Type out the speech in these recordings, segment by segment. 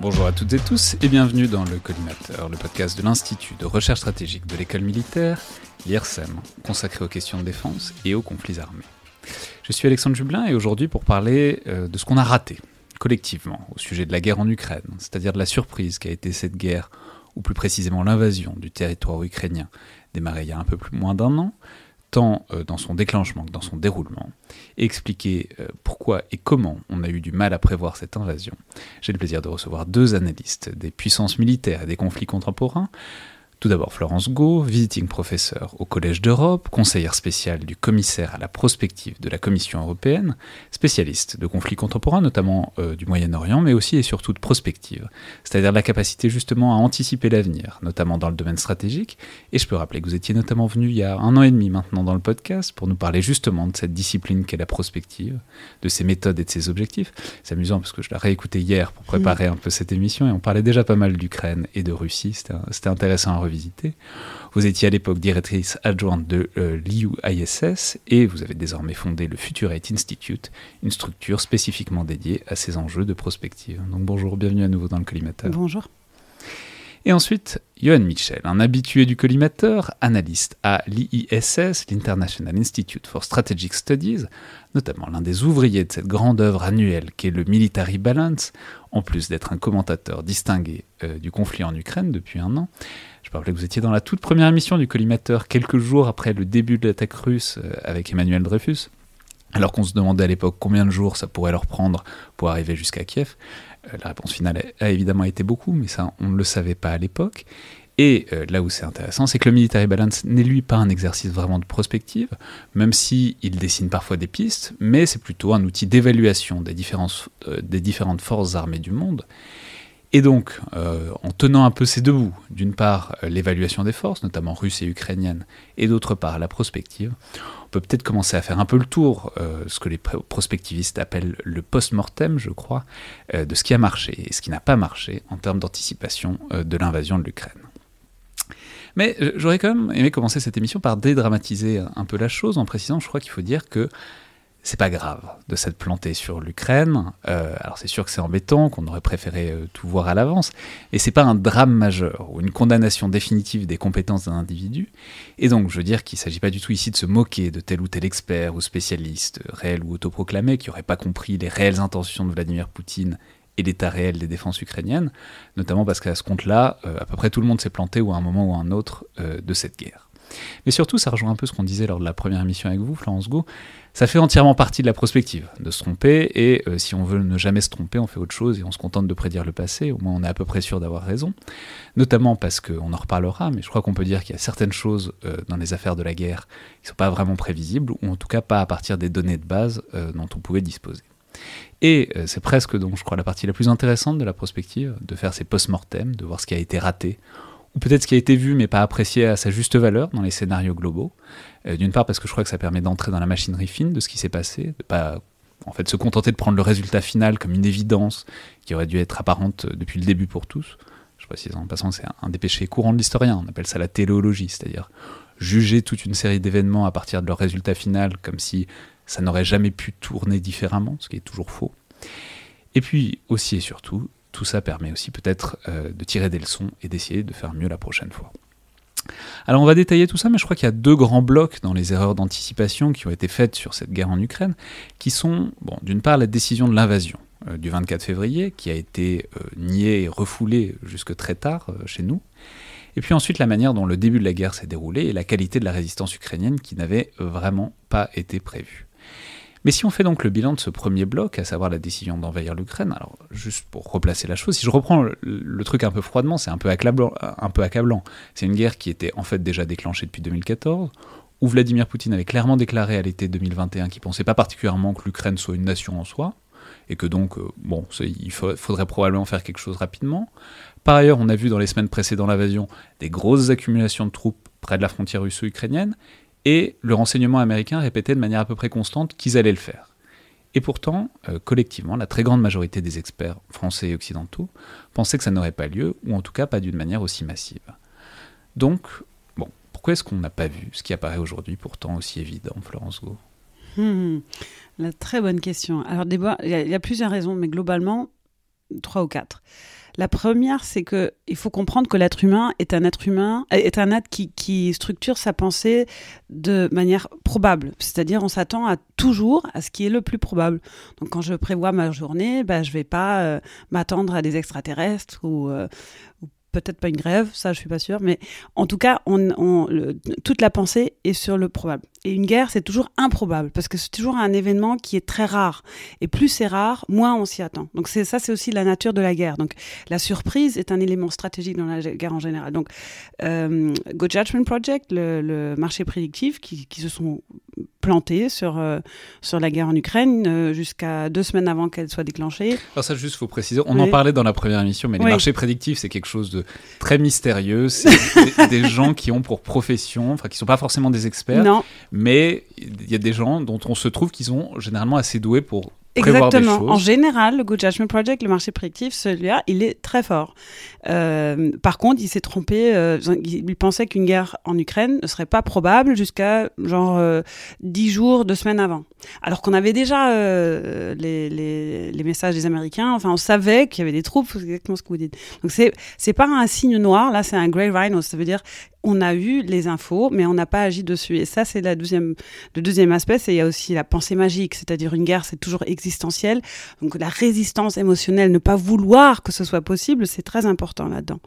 Bonjour à toutes et tous et bienvenue dans le Collimateur, le podcast de l'Institut de recherche stratégique de l'école militaire, l'IRSEM, consacré aux questions de défense et aux conflits armés. Je suis Alexandre Jublin et aujourd'hui pour parler euh, de ce qu'on a raté collectivement au sujet de la guerre en Ukraine, c'est-à-dire de la surprise qu'a été cette guerre, ou plus précisément l'invasion du territoire ukrainien, démarrée il y a un peu plus moins d'un an, tant euh, dans son déclenchement que dans son déroulement, expliquer euh, pourquoi et comment on a eu du mal à prévoir cette invasion. J'ai le plaisir de recevoir deux analystes des puissances militaires et des conflits contemporains. Tout d'abord Florence Gau, visiting professeur au Collège d'Europe, conseillère spéciale du commissaire à la prospective de la Commission européenne, spécialiste de conflits contemporains, notamment euh, du Moyen-Orient, mais aussi et surtout de prospective, c'est-à-dire la capacité justement à anticiper l'avenir, notamment dans le domaine stratégique. Et je peux rappeler que vous étiez notamment venu il y a un an et demi maintenant dans le podcast pour nous parler justement de cette discipline qu'est la prospective, de ses méthodes et de ses objectifs. C'est amusant parce que je l'ai réécouté hier pour préparer un peu cette émission et on parlait déjà pas mal d'Ukraine et de Russie. C'était intéressant à visiter. Vous étiez à l'époque directrice adjointe de euh, l'IUISS et vous avez désormais fondé le Futurate Institute, une structure spécifiquement dédiée à ces enjeux de prospective. Donc bonjour, bienvenue à nouveau dans le collimateur. Bonjour. Et ensuite, Johan Michel, un habitué du collimateur, analyste à l'IISS, l'International Institute for Strategic Studies, notamment l'un des ouvriers de cette grande œuvre annuelle qu'est le Military Balance, en plus d'être un commentateur distingué euh, du conflit en Ukraine depuis un an. Je peux rappeler que vous étiez dans la toute première émission du collimateur, quelques jours après le début de l'attaque russe euh, avec Emmanuel Dreyfus. Alors qu'on se demandait à l'époque combien de jours ça pourrait leur prendre pour arriver jusqu'à Kiev. Euh, la réponse finale a évidemment été beaucoup, mais ça, on ne le savait pas à l'époque. Et euh, là où c'est intéressant, c'est que le military balance n'est lui pas un exercice vraiment de prospective, même si dessine parfois des pistes, mais c'est plutôt un outil d'évaluation des différentes forces armées du monde. Et donc, en tenant un peu ces deux bouts, d'une part l'évaluation des forces, notamment russes et ukrainiennes, et d'autre part la prospective, on peut peut-être commencer à faire un peu le tour, euh, ce que les prospectivistes appellent le post-mortem, je crois, euh, de ce qui a marché et ce qui n'a pas marché en termes d'anticipation euh, de l'invasion de l'Ukraine. Mais j'aurais quand même aimé commencer cette émission par dédramatiser un peu la chose en précisant, je crois qu'il faut dire que c'est pas grave de s'être planté sur l'Ukraine. Euh, alors c'est sûr que c'est embêtant, qu'on aurait préféré euh, tout voir à l'avance, et c'est pas un drame majeur ou une condamnation définitive des compétences d'un individu. Et donc je veux dire qu'il s'agit pas du tout ici de se moquer de tel ou tel expert ou spécialiste, réel ou autoproclamé, qui aurait pas compris les réelles intentions de Vladimir Poutine et l'état réel des défenses ukrainiennes, notamment parce qu'à ce compte-là, euh, à peu près tout le monde s'est planté ou à un moment ou à un autre de cette guerre. Mais surtout, ça rejoint un peu ce qu'on disait lors de la première émission avec vous, Florence Go. Ça fait entièrement partie de la prospective, de se tromper, et euh, si on veut ne jamais se tromper, on fait autre chose et on se contente de prédire le passé, au moins on est à peu près sûr d'avoir raison. Notamment parce qu'on en reparlera, mais je crois qu'on peut dire qu'il y a certaines choses euh, dans les affaires de la guerre qui ne sont pas vraiment prévisibles, ou en tout cas pas à partir des données de base euh, dont on pouvait disposer. Et c'est presque donc, je crois, la partie la plus intéressante de la prospective, de faire ces post-mortem, de voir ce qui a été raté, ou peut-être ce qui a été vu mais pas apprécié à sa juste valeur dans les scénarios globaux. Euh, d'une part parce que je crois que ça permet d'entrer dans la machinerie fine de ce qui s'est passé, de pas en fait se contenter de prendre le résultat final comme une évidence qui aurait dû être apparente depuis le début pour tous. Je précise en passant c'est un des péchés courants de l'historien, on appelle ça la téléologie, c'est-à-dire juger toute une série d'événements à partir de leur résultat final comme si ça n'aurait jamais pu tourner différemment, ce qui est toujours faux. Et puis aussi et surtout, tout ça permet aussi peut-être euh, de tirer des leçons et d'essayer de faire mieux la prochaine fois. Alors on va détailler tout ça, mais je crois qu'il y a deux grands blocs dans les erreurs d'anticipation qui ont été faites sur cette guerre en Ukraine, qui sont, d'une part la décision de l'invasion euh, du 24 février, qui a été euh, niée et refoulée jusque très tard chez nous, et puis ensuite la manière dont le début de la guerre s'est déroulé et la qualité de la résistance ukrainienne qui n'avait vraiment pas été prévue. Mais si on fait donc le bilan de ce premier bloc, à savoir la décision d'envahir l'Ukraine, alors juste pour replacer la chose, si je reprends le, truc un peu froidement, c'est un peu accablant. C'est une guerre qui était en fait déjà déclenchée depuis 2014, où Vladimir Poutine avait clairement déclaré à l'été 2021 qu'il pensait pas particulièrement que l'Ukraine soit une nation en soi, et que donc, euh, bon, il faudrait probablement faire quelque chose rapidement. Par ailleurs, on a vu dans les semaines précédant l'invasion des grosses accumulations de troupes près de la frontière russo-ukrainienne, et le renseignement américain répétait de manière à peu près constante qu'ils allaient le faire. Et pourtant, euh, collectivement, la très grande majorité des experts français et occidentaux pensaient que ça n'aurait pas lieu, ou en tout cas pas d'une manière aussi massive. Donc, bon, pourquoi est-ce qu'on n'a pas vu ce qui apparaît aujourd'hui pourtant aussi évident, Florence Go hmm, La très bonne question. Alors, il y, a plusieurs raisons, mais globalement, trois ou quatre. La première, c'est que il faut comprendre que l'être humain est un être humain, est un être qui, structure sa pensée de manière probable. C'est-à-dire, on s'attend toujours à ce qui est le plus probable. Donc, quand je prévois ma journée, ben, je vais pas euh, m'attendre à des extraterrestres ou, euh, peut-être pas une grève, ça je suis pas sûre, mais en tout cas, on, toute la pensée est sur le probable. Et une guerre, c'est toujours improbable, parce que c'est toujours un événement qui est très rare. Et plus c'est rare, moins on s'y attend. Donc c'est ça, c'est aussi la nature de la guerre. Donc la surprise est un élément stratégique dans la guerre en général. Donc euh, Go Judgment Project, le, marché prédictif, qui, qui, se sont plantés sur, euh, sur la guerre en Ukraine euh, jusqu'à deux semaines avant qu'elle soit déclenchée. Alors ça, juste, faut préciser, on en parlait dans la première émission, mais les marchés prédictifs, c'est quelque chose de très mystérieux. C'est des, des, gens qui ont pour profession, enfin, qui sont pas forcément des experts, non mais il y a des gens dont on se trouve qu'ils sont généralement assez doués pour Exactement. En général, le Good Judgment Project, le marché prédictif, celui-là, il est très fort. Euh, par contre, il s'est trompé. Euh, il pensait qu'une guerre en Ukraine ne serait pas probable jusqu'à genre euh, 10 jours, deux semaines avant. Alors qu'on avait déjà euh, les, les, les, messages des Américains. Enfin, on savait qu'il y avait des troupes. C'est exactement ce que vous dites. Donc c'est c'est pas un signe noir. Là, c'est un grey rhino. Ça veut dire on a eu les infos, mais on n'a pas agi dessus. Et ça, c'est la deuxième, le deuxième aspect. C'est il y a aussi la pensée magique, c'est-à-dire une guerre, c'est toujours existentiel. Donc la résistance émotionnelle, ne pas vouloir que ce soit possible, c'est très important là-dedans.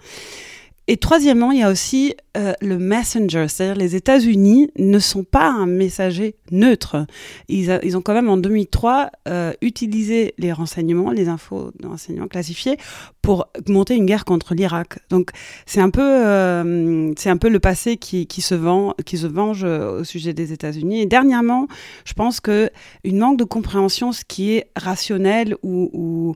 Et troisièmement, il y a aussi euh, le messenger, c'est-à-dire les États-Unis ne sont pas un messager neutre. Ils, ont quand même en 2003 euh, utilisé les renseignements, les infos de renseignements classifiés pour monter une guerre contre l'Irak. Donc c'est un peu, euh, un peu le passé qui, se vend, qui se venge au sujet des États-Unis. Et dernièrement, je pense que une manque de compréhension, ce qui est rationnel ou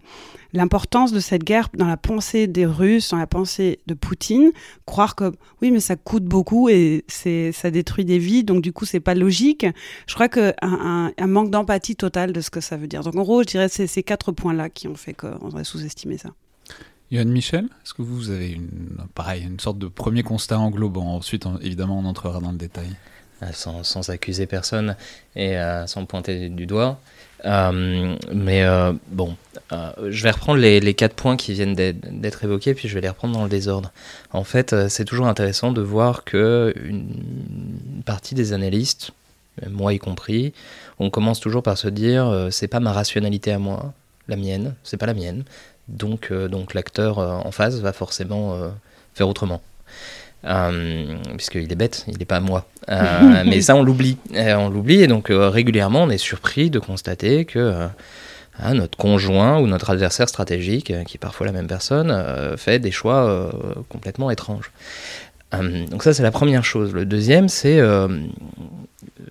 l'importance de cette guerre dans la pensée des Russes, dans la pensée de Poutine, croire que oui, mais ça coûte beaucoup et c'est ça détruit des vies, donc du coup c'est pas logique. Je crois que un, un, manque d'empathie totale de ce que ça veut dire. Donc en gros, je dirais c'est ces quatre points-là qui ont fait qu'on aurait sous-estimé ça. Yann Michel, est-ce que vous avez une, pareil, une sorte de premier constat englobant? Ensuite, évidemment, on entrera dans le détail. Euh, sans, sans accuser personne et euh, sans pointer du doigt. Euh, mais euh, bon, euh, je vais reprendre les, les, quatre points qui viennent d'être évoqués, puis je vais les reprendre dans le désordre. En fait, c'est toujours intéressant de voir que une partie des analystes, moi y compris, on commence toujours par se dire c'est pas ma rationalité à moi, la mienne, c'est pas la mienne. Donc, donc l'acteur en face va forcément faire autrement. Euh, puisqu'il est bête, il n'est pas moi. Euh, mais ça, on l'oublie. Euh, on l'oublie, et donc régulièrement, on est surpris de constater que hein, notre conjoint ou notre adversaire stratégique, qui est parfois la même personne, fait des choix complètement étranges. donc ça, c'est la première chose. Le deuxième, c'est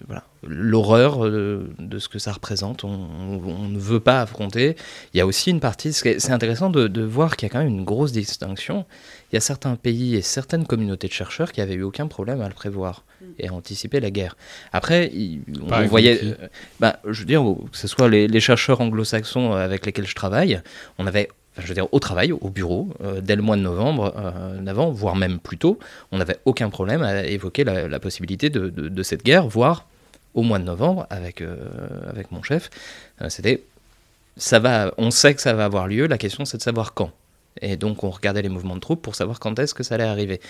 voilà, l'horreur de, ce que ça représente. On, ne veut pas affronter. Il y a aussi une partie, c'est intéressant de, de voir qu'il y a quand même une grosse distinction il y a certains pays et certaines communautés de chercheurs qui avaient eu aucun problème à le prévoir mm. et à anticiper la guerre. Après, on voyait, euh, bah, je veux dire, que ce soit les, chercheurs anglo-saxons avec lesquels je travaille, on avait je veux dire, au travail, au bureau, euh, dès le mois de novembre euh, voire même plus tôt, on n'avait aucun problème à évoquer la, possibilité de, de, cette guerre, voire au mois de novembre, avec, euh, avec mon chef, c'était ça va, on sait que ça va avoir lieu, la question c'est de savoir quand. Et donc on regardait les mouvements de troupes pour savoir quand est-ce que ça allait arriver.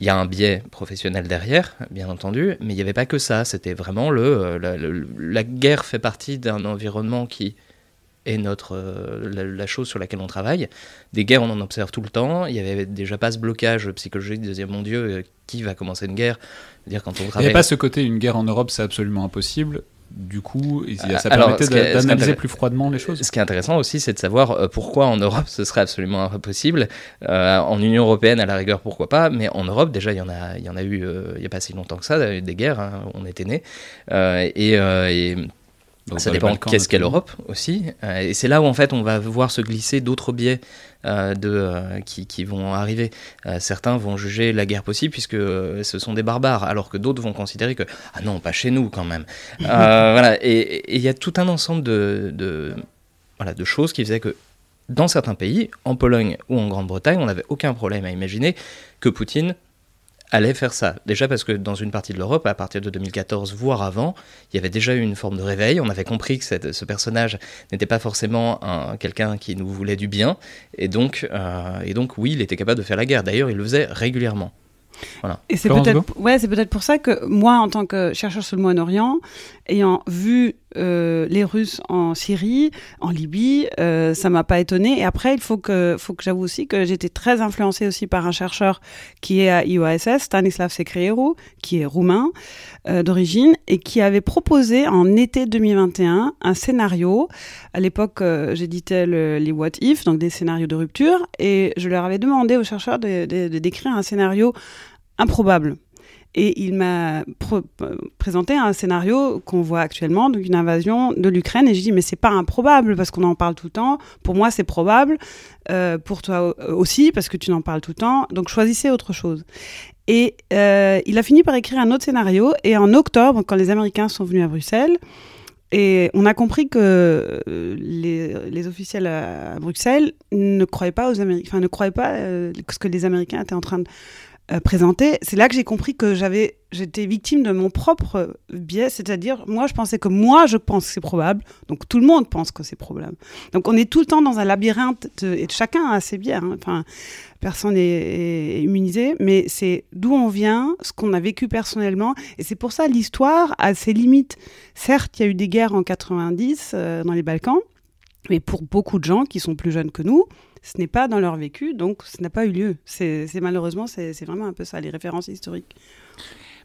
Il y a un biais professionnel derrière, bien entendu, mais il n'y avait pas que ça. C'était vraiment le, la, guerre fait partie d'un environnement qui est notre euh, la, chose sur laquelle on travaille. Des guerres, on en observe tout le temps. Il n'y avait déjà pas ce blocage psychologique de dire mon Dieu, euh, qui va commencer une guerre? Dire quand on travaille. Il n'y a pas ce côté une guerre en Europe, c'est absolument impossible du coup, ça permettait d'analyser plus froidement les choses. Ce qui est intéressant aussi, c'est de savoir euh, pourquoi en Europe ce serait absolument impossible. Euh, en Union européenne, à la rigueur, pourquoi pas, mais en Europe, déjà, il y en a, il y en a eu euh, il n'y a pas si longtemps que ça, des guerres, hein, on était nés. et, et ça dépend qu'est-ce qu'est l'Europe aussi. et c'est là où en fait on va voir se glisser d'autres biais euh, de, euh, qui, qui, vont arriver. Euh, certains vont juger la guerre possible puisque ce sont des barbares, alors que d'autres vont considérer que ah non, pas chez nous quand même. voilà. Et il y a tout un ensemble de, de, voilà, de choses qui faisaient que dans certains pays, en Pologne ou en Grande-Bretagne, on n'avait aucun problème à imaginer que Poutine allait faire ça. Déjà parce que dans une partie de l'Europe, à partir de 2014, voire avant, il y avait déjà eu une forme de réveil. On avait compris que ce personnage n'était pas forcément quelqu'un qui nous voulait du bien. Et donc, euh, et donc, oui, il était capable de faire la guerre. D'ailleurs, il le faisait régulièrement. Et c'est peut-être ouais, c'est peut-être pour ça que moi, en tant que chercheur sur le Moyen-Orient, ayant vu euh, les Russes en Syrie, en Libye, euh, ça m'a pas étonné. Et après, il faut que, faut que j'avoue aussi que j'étais très influencée aussi par un chercheur qui est à IOSS, Stanislav Secrieru, qui est roumain euh, d'origine et qui avait proposé en été 2021 un scénario. À l'époque, euh, j'éditais les What If, donc des scénarios de rupture, et je leur avais demandé aux chercheurs de décrire un scénario improbable. Et il m'a présenté un scénario qu'on voit actuellement, donc une invasion de l'Ukraine. Et je dis, mais c'est pas improbable parce qu'on en parle tout le temps. Pour moi, c'est probable. Euh, pour toi aussi, parce que tu en parles tout le temps. Donc choisissez autre chose. Et euh, il a fini par écrire un autre scénario. Et en octobre, quand les Américains sont venus à Bruxelles, et on a compris que euh, les, officiels à, Bruxelles ne croyaient pas aux Américains, enfin ne croyaient pas ce que les Américains étaient en train de euh, présenté, c'est là que j'ai compris que j'avais, j'étais victime de mon propre biais, c'est-à-dire moi je pensais que moi je pense que c'est probable, donc tout le monde pense que c'est probable. Donc on est tout le temps dans un labyrinthe et chacun a ses biais. Hein. Enfin, personne n'est immunisé, mais c'est d'où on vient, ce qu'on a vécu personnellement, et c'est pour ça l'histoire a ses limites. Certes, il y a eu des guerres en 90 euh, dans les Balkans, mais pour beaucoup de gens qui sont plus jeunes que nous, ce n'est pas dans leur vécu, donc ce n'a pas eu lieu. C'est malheureusement, c'est vraiment un peu ça, les références historiques.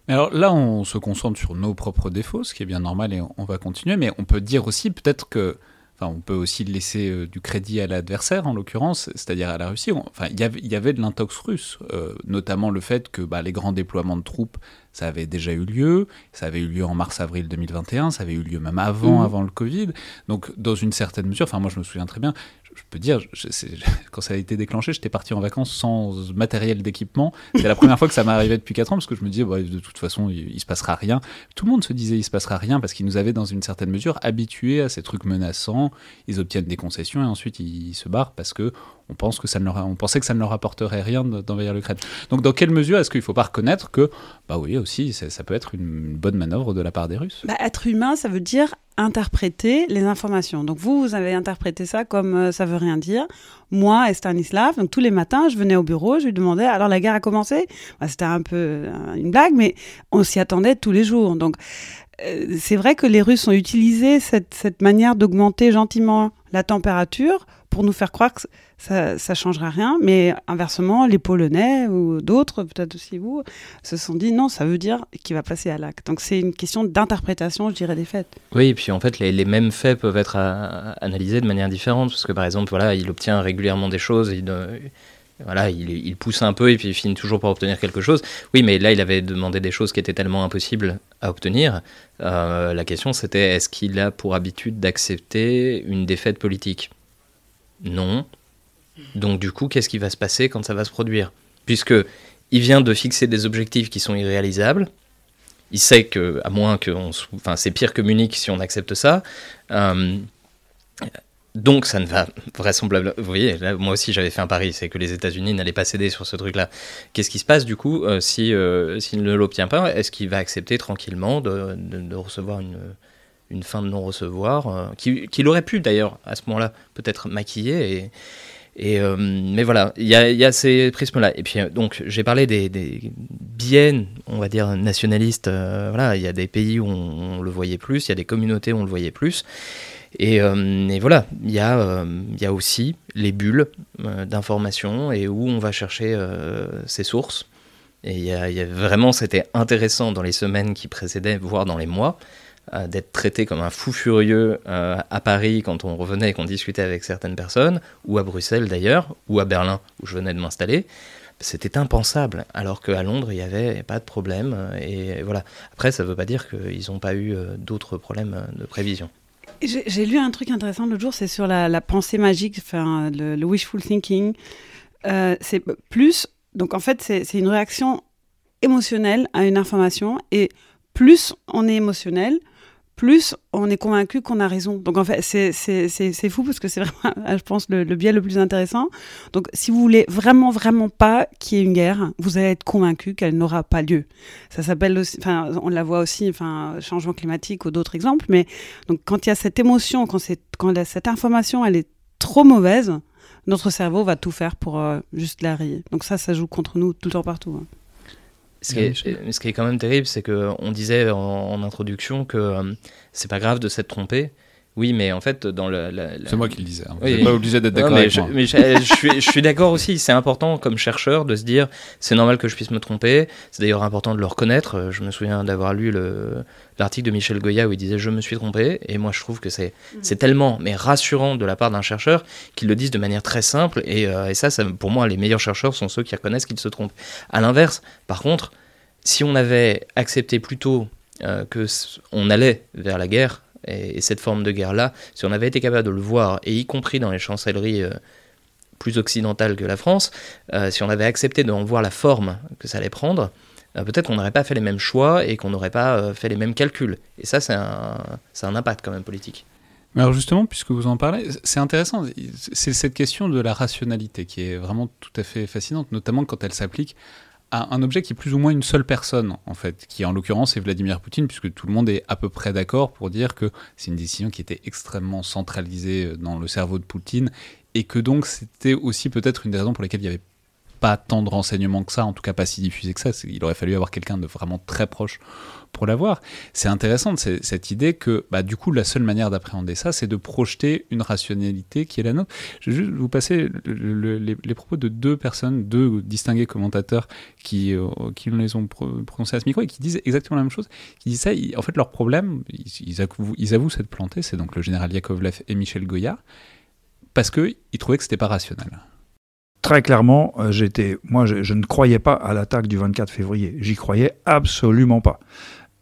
Mais alors là, on se concentre sur nos propres défauts, ce qui est bien normal, et on va continuer. Mais on peut dire aussi peut-être que Enfin, on peut aussi laisser euh, du crédit à l'adversaire, en l'occurrence, c'est-à-dire à la Russie. enfin, il y avait de l'intox russe, euh, notamment le fait que bah, les grands déploiements de troupes, ça avait déjà eu lieu. Ça avait eu lieu en mars-avril 2021. Ça avait eu lieu même avant, mmh. avant le Covid. Donc, dans une certaine mesure, enfin, moi, je me souviens très bien je peux dire, quand ça a été déclenché, j'étais parti en vacances sans matériel d'équipement. C'est la première fois que ça m'est arrivé depuis 4 ans parce que je me disais, bah, de toute façon, il, il, se passera rien. Tout le monde se disait, il se passera rien parce qu'ils nous avaient, dans une certaine mesure, habitués à ces trucs menaçants. Ils obtiennent des concessions et ensuite ils se barrent parce que on, pense que ça ne on pensait que ça ne leur apporterait rien d'envahir l'Ukraine. Donc, dans quelle mesure est-ce qu'il ne faut pas reconnaître que, bah oui, aussi, ça, peut être une bonne manœuvre de la part des Russes? Bah, Être humain, ça veut dire interpréter les informations. Donc vous, vous avez interprété ça comme euh, ça veut rien dire. Moi et Stanislav, donc tous les matins, je venais au bureau, je lui demandais alors la guerre a commencé? Bah, C'était un peu euh, une blague, mais on s'y attendait tous les jours. Donc euh, c'est vrai que les Russes ont utilisé cette, cette manière d'augmenter gentiment la température pour nous faire croire que ça ne changera rien. Mais inversement, les Polonais ou d'autres, peut-être aussi vous, se sont dit non, ça veut dire qu'il va passer à l'acte. Donc c'est une question d'interprétation, je dirais, des faits. Oui, et puis en fait, les, mêmes faits peuvent être analysés de manière différente. Parce que par exemple, voilà, il obtient régulièrement des choses. Il, voilà, il, pousse un peu et puis il finit toujours par obtenir quelque chose. Oui, mais là, il avait demandé des choses qui étaient tellement impossibles à obtenir. Euh, la question, c'était est-ce qu'il a pour habitude d'accepter une défaite politique? Non. Donc, du coup, qu'est-ce qui va se passer quand ça va se produire? Puisque il vient de fixer des objectifs qui sont irréalisables. Il sait que, à moins que, enfin, c'est pire que Munich si on accepte ça. Euh, donc ça ne va vraisemblablement... Vous voyez, moi aussi j'avais fait un pari, c'est que les États-Unis n'allaient pas céder sur ce truc-là. Qu'est-ce qui se passe du coup euh, si euh, s'il ne l'obtient pas Est-ce qu'il va accepter tranquillement de, recevoir une, une fin de non-recevoir, qu'il aurait pu d'ailleurs à ce moment-là peut-être maquiller et, et, euh, mais voilà, il y a, ces prismes-là. Et puis, euh, donc, j'ai parlé des, des, biais, on va dire, nationalistes. Euh, voilà, il y a des pays où on, le voyait plus, il y a des communautés où on le voyait plus. Et, et voilà, il y, a, il y a aussi les bulles d'information et où on va chercher ses sources. Et y y a vraiment, c'était intéressant dans les semaines qui précédaient, voire dans les mois, euh, d'être traité comme un fou furieux euh, à Paris quand on revenait et qu'on discutait avec certaines personnes, ou à Bruxelles d'ailleurs, ou à Berlin où je venais de m'installer. C'était impensable, alors qu'à Londres, il n'y avait pas de problème. Et voilà. Après, ça ne veut pas dire qu'ils n'ont pas eu euh, d'autres problèmes de prévision. J'ai lu un truc intéressant l'autre jour, c'est sur la, pensée magique, enfin, le, wishful thinking. c'est plus, donc en fait, c'est une réaction émotionnelle à une information, et plus on est émotionnel, plus on est convaincu qu'on a raison. Donc en fait, c'est fou parce que c'est vraiment, je pense, le, biais le plus intéressant. Donc si vous voulez vraiment, vraiment pas qu'il y ait une guerre, vous allez être convaincu qu'elle n'aura pas lieu. Ça s'appelle aussi, enfin, on la voit aussi, enfin, changement climatique ou d'autres exemples. Mais donc quand il y a cette émotion, quand, quand cette information, elle est trop mauvaise, notre cerveau va tout faire pour euh, juste la rayer. Donc ça, ça joue contre nous tout le temps partout. Hein. Ce qui, est, ce qui, est, quand même terrible, c'est qu'on disait en, introduction que euh, c'est pas grave de s'être trompé. Oui, mais en fait, dans le. C'est moi qui le disais. Hein. Vous n'êtes pas obligé d'être d'accord avec je, moi. Mais je, suis, je suis d'accord aussi. C'est important, comme chercheur, de se dire c'est normal que je puisse me tromper. C'est d'ailleurs important de le reconnaître. Euh, je me souviens d'avoir lu l'article de Michel Goya où il disait je me suis trompé. Et moi, je trouve que c'est mm. tellement mais rassurant de la part d'un chercheur qu'il le dise de manière très simple. Et, euh, et ça, ça, pour moi, les meilleurs chercheurs sont ceux qui reconnaissent qu'ils se trompent. À l'inverse, par contre, si on avait accepté plus tôt euh, que on allait vers la guerre et, cette forme de guerre là, si on avait été capable de le voir et y compris dans les chancelleries euh, plus occidentales que la France, euh, si on avait accepté d'en voir la forme que ça allait prendre, peut-être qu'on n'aurait pas fait les mêmes choix et qu'on n'aurait pas fait les mêmes calculs. Et ça, c'est un, un impact quand même politique. Mais alors justement, puisque vous en parlez, c'est intéressant. C'est cette question de la rationalité qui est vraiment tout à fait fascinante, notamment quand elle s'applique un objet qui est plus ou moins une seule personne, en fait, qui en l'occurrence est Vladimir Poutine, puisque tout le monde est à peu près d'accord pour dire que c'est une décision qui était extrêmement centralisée dans le cerveau de Poutine, et que donc c'était aussi peut-être une des raisons pour lesquelles il n'y avait pas tant de renseignements que ça, en tout cas pas si diffusé que ça. Il aurait fallu avoir quelqu'un de vraiment très proche pour l'avoir. C'est intéressant cette idée que, bah, du coup, la seule manière d'appréhender ça, c'est de projeter une rationalité qui est la nôtre. Je vais juste vous passer les, propos de deux personnes, deux distingués commentateurs qui, euh, qui les ont prononcés à ce micro et qui disent exactement la même chose. Qui disent ça, en fait, leur problème, ils, avouent, s'être plantés, c'est donc le général Yakovlev et Michel Goya, parce qu'ils trouvaient que c'était pas rationnel très clairement, euh, j'étais, moi, je, ne croyais pas à l'attaque du 24 février. J'y croyais absolument pas.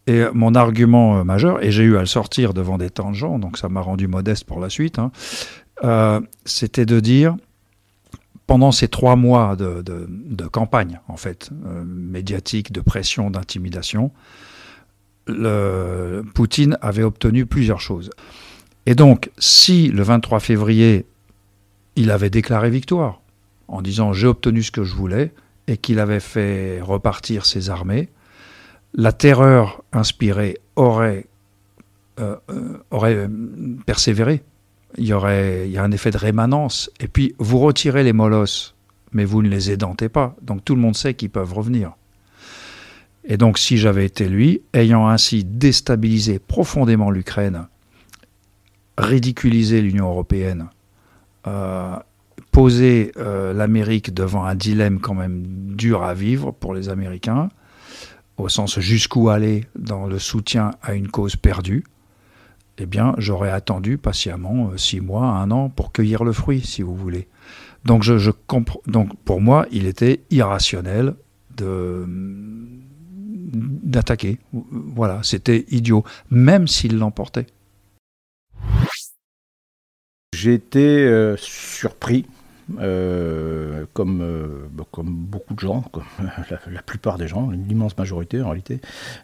Et mon argument euh, majeur, et j'ai eu à le sortir devant des temps de gens, donc ça m'a rendu modeste pour la suite, hein, euh, c'était de dire, pendant ces trois mois de, campagne, en fait, médiatique, de pression, d'intimidation, Poutine avait obtenu plusieurs choses. Et donc, si le 23 février, il avait déclaré victoire, en disant j'ai obtenu ce que je voulais et qu'il avait fait repartir ses armées. La terreur inspirée aurait, euh, euh, aurait euh, persévéré. Il y aurait il y a un effet de rémanence. Et puis vous retirez les molosses, mais vous ne les édentez pas. Donc tout le monde sait qu'ils peuvent revenir. Et donc si j'avais été lui, ayant ainsi déstabilisé profondément l'Ukraine, ridiculisé l'Union européenne, poser euh, l'Amérique devant un dilemme quand même dur à vivre pour les Américains, au sens jusqu'où aller dans le soutien à une cause perdue, eh bien, j'aurais attendu patiemment euh, six mois, un an pour cueillir le fruit, si vous voulez. Donc, je, je Donc pour moi, il était irrationnel d'attaquer. Voilà, c'était idiot, même s'il l'emportait. J'ai été euh, surpris euh, comme, euh, bah, comme beaucoup de gens, comme la, plupart des gens, l'immense majorité en réalité,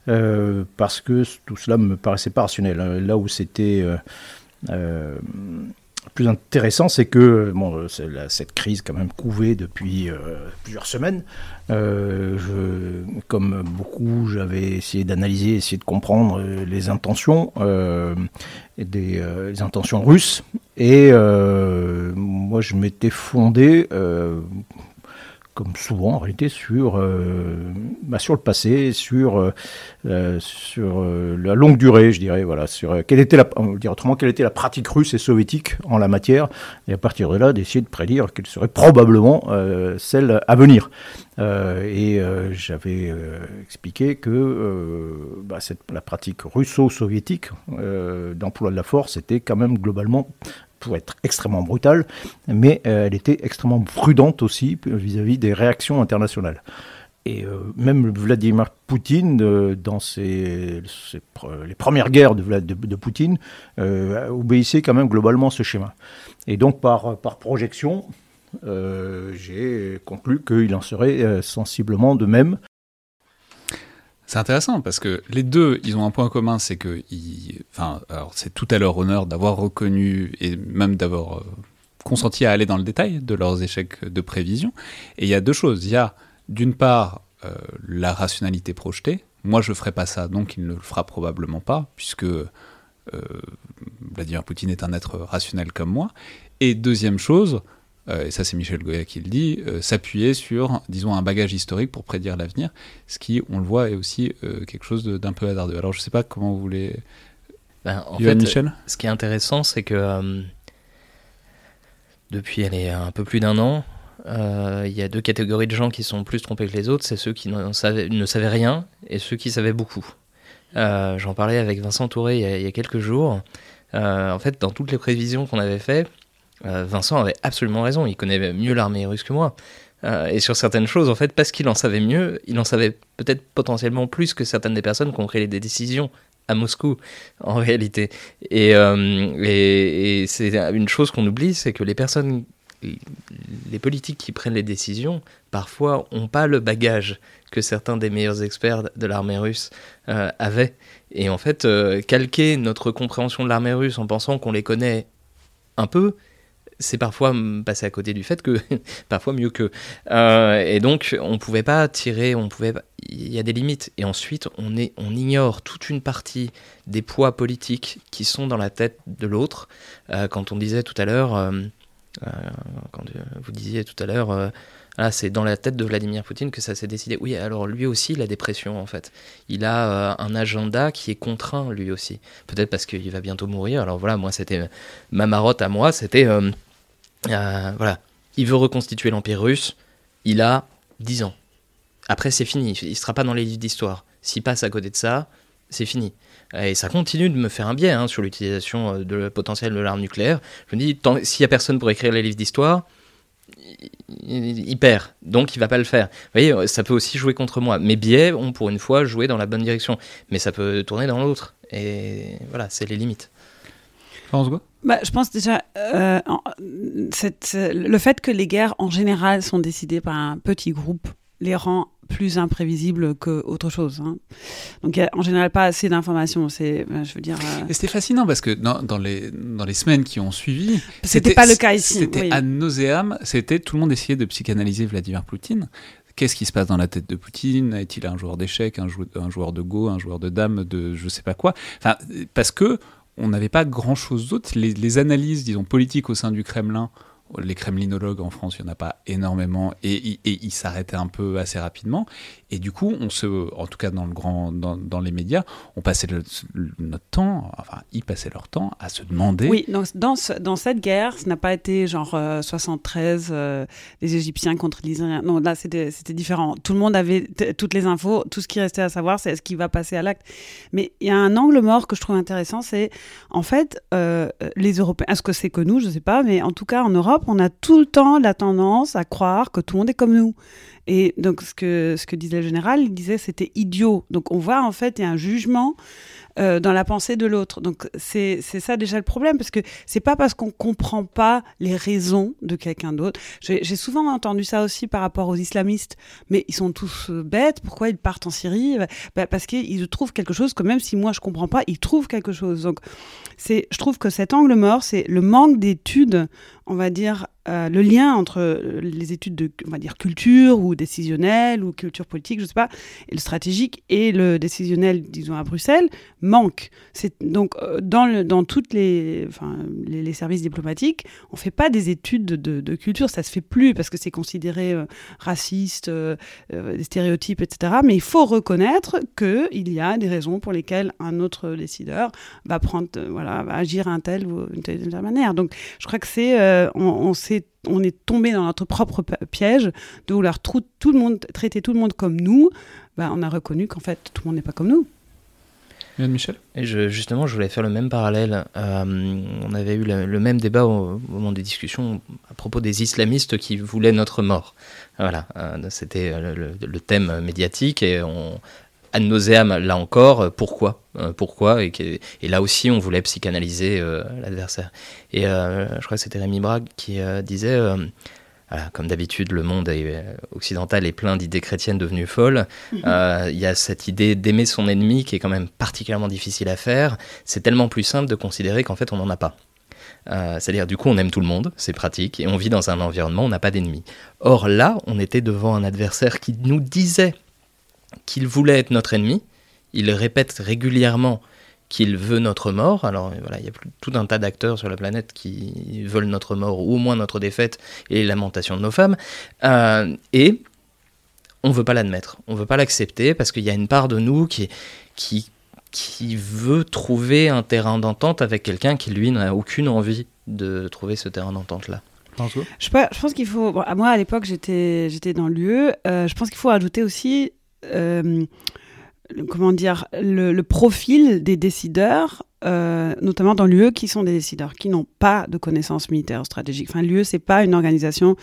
euh, parce que tout cela me paraissait pas rationnel. Là où c'était plus intéressant, c'est que bon, euh, cette crise quand même couvée depuis euh, plusieurs semaines. Euh, comme beaucoup, j'avais essayé d'analyser, essayé de comprendre les intentions, des, les intentions russes. Et moi, je m'étais fondé comme souvent en réalité, sur, euh, bah, sur le passé, sur, euh, euh, sur la longue durée, je dirais, voilà, sur quelle était la, dire autrement, quelle était la pratique russe et soviétique en la matière, et à partir de là, d'essayer de prédire quelle serait probablement celle à venir. et j'avais expliqué que bah, cette, la pratique russo-soviétique d'emploi de la force était quand même globalement pour être extrêmement brutale, mais euh, elle était extrêmement prudente aussi vis-à-vis des réactions internationales. Et euh, même Vladimir Poutine, euh, dans ses, les premières guerres de, Poutine, obéissait quand même globalement à ce schéma. Et donc par projection, j'ai conclu qu'il en serait sensiblement de même c'est intéressant parce que les deux, ils ont un point commun, c'est que, c'est tout à leur honneur d'avoir reconnu et même d'avoir euh, consenti à aller dans le détail de leurs échecs de prévision. Et il y a deux choses. Il y a d'une part euh, la rationalité projetée. Moi, je ferai pas ça, donc il ne le fera probablement pas, puisque euh, Vladimir Poutine est un être rationnel comme moi. Et deuxième chose, et ça c'est Michel Goya qui le dit, euh, s'appuyer sur, disons, un bagage historique pour prédire l'avenir, ce qui, on le voit, est aussi euh, quelque chose d'un peu hasardeux. Alors je ne sais pas comment vous voulez... Ben, en fait, Michel ce qui est intéressant, c'est que depuis elle est un peu plus d'un an, il y a deux catégories de gens qui sont plus trompés que les autres, c'est ceux qui savaient, ne savaient rien et ceux qui savaient beaucoup. J'en parlais avec Vincent Touré il y a, il y a quelques jours. en fait, dans toutes les prévisions qu'on avait faites, euh, Vincent avait absolument raison, il connaît mieux l'armée russe que moi. Euh, et sur certaines choses, en fait, parce qu'il en savait mieux, il en savait peut-être potentiellement plus que certaines des personnes qui ont créé des décisions à Moscou, en réalité. Et, euh, et, c'est une chose qu'on oublie, c'est que les personnes, les politiques qui prennent les décisions, parfois n'ont pas le bagage que certains des meilleurs experts de l'armée russe avaient. Et en fait, calquer notre compréhension de l'armée russe en pensant qu'on les connaît un peu, c'est parfois passer à côté du fait que parfois mieux que euh, et donc on pouvait pas tirer on pouvait il y a des limites. Et ensuite on est on ignore toute une partie des poids politiques qui sont dans la tête de l'autre. Euh, quand on disait tout à l'heure euh, quand vous disiez tout à l'heure c'est dans la tête de Vladimir Poutine que ça s'est décidé. Oui, alors lui aussi, il a des pressions en fait. Il a un agenda qui est contraint lui aussi. Peut-être parce qu'il va bientôt mourir. Alors voilà, moi c'était ma marotte à moi, c'était euh, voilà. Il veut reconstituer l'Empire russe. Il a 10 ans. Après, c'est fini. Il ne sera pas dans les livres d'histoire. S'il passe à côté de ça, c'est fini. Et ça continue de me faire un biais hein, sur l'utilisation euh, de potentiel de l'arme nucléaire. Je me dis, s'il n'y a personne pour écrire les livres d'histoire, il, perd. Donc il va pas le faire. Vous voyez, ça peut aussi jouer contre moi. Mes biais ont pour une fois joué dans la bonne direction. Mais ça peut tourner dans l'autre. Et voilà, c'est les limites. France bah, je pense déjà, euh, le fait que les guerres en général sont décidées par un petit groupe les rend plus imprévisibles qu'autre chose. Hein. Donc il n'y a en général pas assez d'informations. C'est, euh, je veux dire. Euh, c'était fascinant parce que dans, les dans les semaines qui ont suivi, c'était pas le cas ici. C'était à nauséam. C'était tout le monde essayait de psychanalyser Vladimir Poutine. Qu'est-ce qui se passe dans la tête de Poutine? Est-il un joueur d'échecs, un, un, joueur de go, un joueur de dame, de je sais pas quoi? Enfin, parce que on n'avait pas grand-chose d'autre. Les, les, analyses, disons, politiques au sein du Kremlin les kremlinologues en France, il n'y en a pas énormément et, ils s'arrêtaient un peu assez rapidement. Et du coup, on se, en tout cas dans, le grand, dans, les médias, on passait notre temps, enfin, ils passaient leur temps à se demander. Oui, dans, dans, dans cette guerre, ce n'a pas été genre 73, euh, euh, les Égyptiens contre les Israéliens. Non, là, c'était différent. Tout le monde avait toutes les infos. Tout ce qui restait à savoir, c'est ce qui va passer à l'acte. Mais il y a un angle mort que je trouve intéressant, c'est en fait, euh, les Européens, est-ce que c'est que nous, je ne sais pas, mais en tout cas, en Europe, on a tout le temps la tendance à croire que tout le monde est comme nous. Et donc, ce que, ce que disait le général, il disait c'était idiot. Donc, on voit en fait, il y a un jugement euh, dans la pensée de l'autre. Donc c'est ça déjà le problème, parce que c'est pas parce qu'on comprend pas les raisons de quelqu'un d'autre. J'ai souvent entendu ça aussi par rapport aux islamistes, mais ils sont tous euh, bêtes. Pourquoi ils partent en Syrie? Bah, Parce qu'ils trouvent quelque chose que même si moi je comprends pas, ils trouvent quelque chose. Donc je trouve que cet angle mort, c'est le manque d'études, on va dire, euh, le lien entre euh, les études de on va dire culture ou décisionnelle ou culture politique, je sais pas, et le stratégique et le décisionnel, disons à Bruxelles, manque. Donc euh, dans le, dans toutes les, les, services diplomatiques, on fait pas des études de, culture, ça se fait plus parce que c'est considéré raciste, des stéréotypes, etc. Mais il faut reconnaître que il y a des raisons pour lesquelles un autre décideur va prendre, voilà, va agir un tel ou une telle, manière. Donc je crois que c'est, on, on est tombé dans notre propre piège de vouloir tout, le monde, traiter tout le monde comme nous. Bah, on a reconnu qu'en fait, tout le monde n'est pas comme nous. Michel? Et justement, je voulais faire le même parallèle. Euh, on avait eu le, même débat au, moment des discussions à propos des islamistes qui voulaient notre mort. Voilà, euh, c'était le, thème médiatique et on, ad nauseam, là encore, euh, pourquoi euh, Pourquoi et, et, là aussi, on voulait psychanalyser euh, l'adversaire. Et je crois que c'était Rémi Brague qui disait comme d'habitude, le monde occidental est plein d'idées chrétiennes devenues folles. Mhm. Il y a cette idée d'aimer son ennemi qui est quand même particulièrement difficile à faire. C'est tellement plus simple de considérer qu'en fait, on n'en a pas. C'est-à-dire, du coup, on aime tout le monde, c'est pratique, et on vit dans un environnement où on n'a pas d'ennemis. Or là, on était devant un adversaire qui nous disait qu'il voulait être notre ennemi. Il répète régulièrement qu'il veut notre mort. Alors voilà, il y a tout un tas d'acteurs sur la planète qui veulent notre mort ou au moins notre défaite et les lamentations de nos femmes. Euh, et on ne veut pas l'admettre, on ne veut pas l'accepter parce qu'il y a une part de nous qui, qui, qui veut trouver un terrain d'entente avec quelqu'un qui, lui, n'a aucune envie de trouver ce terrain d'entente-là. Je, je pense qu'il faut. moi, à l'époque, j'étais, j'étais dans l'UE. Euh, je pense qu'il faut ajouter aussi euh, comment dire, le, profil des décideurs, euh, notamment dans l'UE, qui sont des décideurs, qui n'ont pas de connaissances militaires stratégiques. Enfin, l'UE, c'est pas une organisation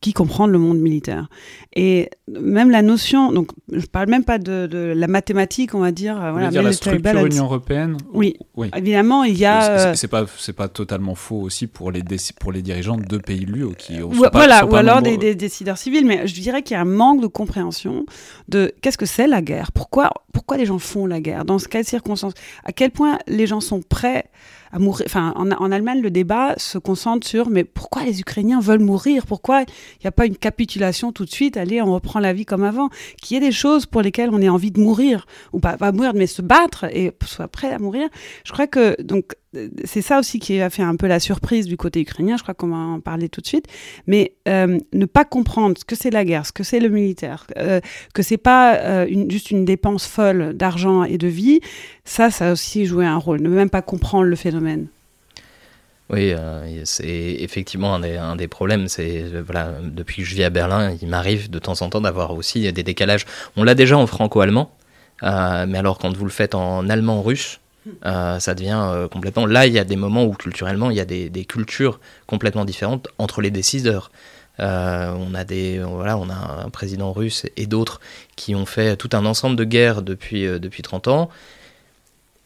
qui comprend le monde militaire. Et même la notion, donc je parle même pas de, la mathématique, on va dire. Vous voilà, dire la structure Union européenne. Oui. oui. Évidemment, il y a. C'est pas c'est pas totalement faux aussi pour les pour les dirigeants de pays de l'UE qui. voilà, ou alors des, des, décideurs civils, mais je dirais qu'il y a un manque de compréhension de qu'est-ce que c'est la guerre, pourquoi pourquoi les gens font la guerre, dans quelles circonstances, à quel point les gens sont prêts Enfin, en, Allemagne, le débat se concentre sur mais pourquoi les Ukrainiens veulent mourir? Pourquoi il n'y a pas une capitulation tout de suite? Allez, on reprend la vie comme avant. Qu'il y ait des choses pour lesquelles on ait envie de mourir ou pas, pas mourir, mais se battre et soit prêt à mourir. Je crois que donc c'est ça aussi qui a fait un peu la surprise du côté ukrainien, je crois qu'on va en parler tout de suite, mais euh, ne pas comprendre ce que c'est la guerre, ce que c'est le militaire, euh, que c'est pas euh, juste une dépense folle d'argent et de vie, ça, ça a aussi joué un rôle, ne même pas comprendre le phénomène. Oui, c'est effectivement un des, un des problèmes. C'est voilà, depuis que je vis à Berlin, il m'arrive de temps en temps d'avoir aussi des décalages. On l'a déjà en franco-allemand, mais alors quand vous le faites en allemand-russe, euh, ça devient euh, complètement. Là, il y a des moments où culturellement, il y a des, cultures complètement différentes entre les décideurs. Euh, on a des, voilà, on a un président russe et d'autres qui ont fait tout un ensemble de guerres depuis depuis 30 ans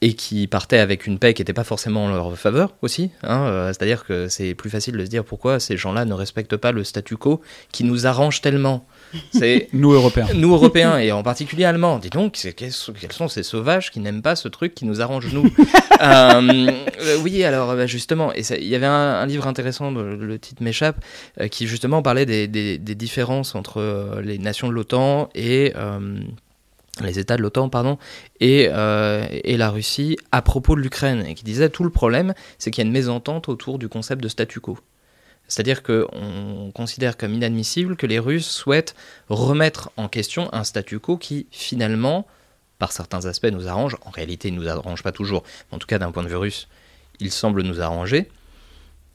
et qui partaient avec une paix qui n'était pas forcément en leur faveur aussi. Hein, c'est-à-dire que c'est plus facile de se dire pourquoi ces gens-là ne respectent pas le statu quo qui nous arrange tellement c'est nous Européens. Nous Européens et en particulier Allemands. Dis donc, quels sont ces sauvages qui n'aiment pas ce truc qui nous arrange nous euh, euh, Oui, alors bah, justement, et il y avait un, livre intéressant, le, titre m'échappe, euh, qui justement parlait des, différences entre les nations de l'OTAN et les États de l'OTAN, pardon, et, et, la Russie à propos de l'Ukraine, et qui disait tout le problème, c'est qu'il y a une mésentente autour du concept de statu quo. C'est-à-dire qu'on considère comme inadmissible que les Russes souhaitent remettre en question un statu quo qui, finalement, par certains aspects, nous arrange. En réalité, il ne nous arrange pas toujours. En tout cas, d'un point de vue russe, il semble nous arranger.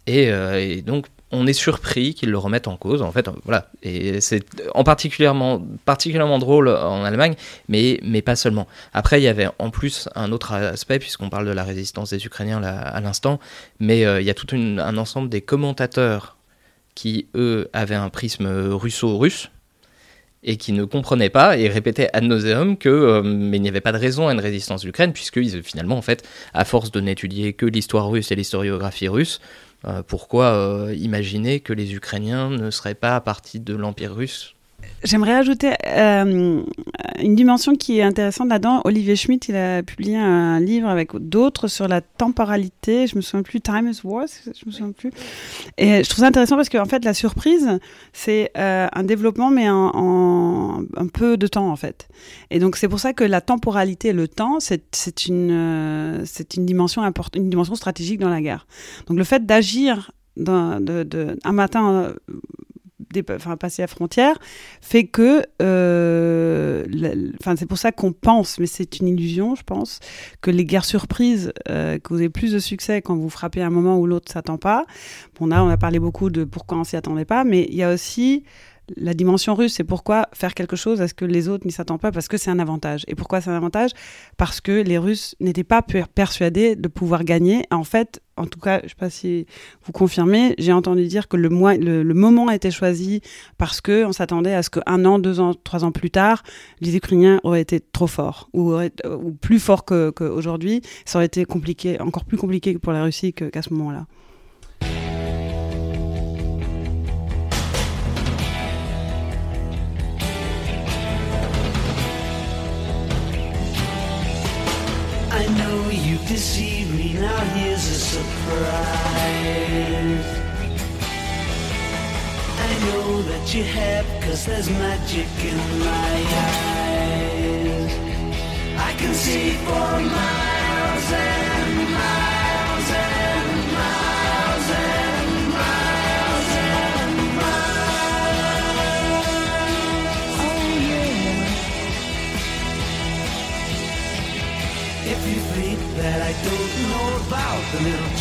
Et, euh, donc, on est surpris qu'ils le remettent en cause. En fait, voilà. Et c'est en particulièrement, particulièrement drôle en Allemagne, mais, mais pas seulement. Après, il y avait en plus un autre aspect, puisqu'on parle de la résistance des Ukrainiens à l'instant, mais euh, il y a tout un ensemble des commentateurs qui, eux, avaient un prisme russo-russe, et qui ne comprenaient pas et répétaient ad nauseum que euh, mais il n'y avait pas de raison à une résistance de l'Ukraine puisque finalement en fait à force de n'étudier que l'histoire russe et l'historiographie russe euh, pourquoi euh, imaginer que les Ukrainiens ne seraient pas partie de l'Empire russe J'aimerais ajouter euh, une dimension qui est intéressante là-dedans. Olivier Schmitt, il a publié un livre avec d'autres sur la temporalité. Je me souviens plus, Time is War, je me souviens plus. Et je trouve ça intéressant parce qu'en fait, la surprise, c'est euh, un développement, mais en, un peu de temps, en fait. Et donc, c'est pour ça que la temporalité, le temps, c'est une, euh, une dimension importante, une dimension stratégique dans la guerre. Donc, le fait d'agir un matin passer la frontière, fait que, euh, enfin, c'est pour ça qu'on pense, mais c'est une illusion, je pense, que les guerres surprises, euh, avez plus de succès quand vous frappez à un moment où l'autre s'attend pas. Bon, là, on a parlé beaucoup de pourquoi on s'y attendait pas, mais il y a aussi la dimension russe, c'est pourquoi faire quelque chose à ce que les autres n'y s'attendent pas, parce que c'est un avantage. Et pourquoi c'est un avantage? Parce que les Russes n'étaient pas persuadés de pouvoir gagner. En fait, en tout cas, je ne sais pas si vous confirmez, j'ai entendu dire que le, moment a été choisi parce qu'on s'attendait à ce qu'un an, deux ans, trois ans plus tard, les Ukrainiens auraient été trop forts, ou, ou plus forts qu'aujourd'hui. Ça aurait été compliqué, encore plus compliqué pour la Russie qu'à ce moment-là. Know you deceived me, now here's a surprise. I know that you have, cause there's magic in my eyes. I can see for miles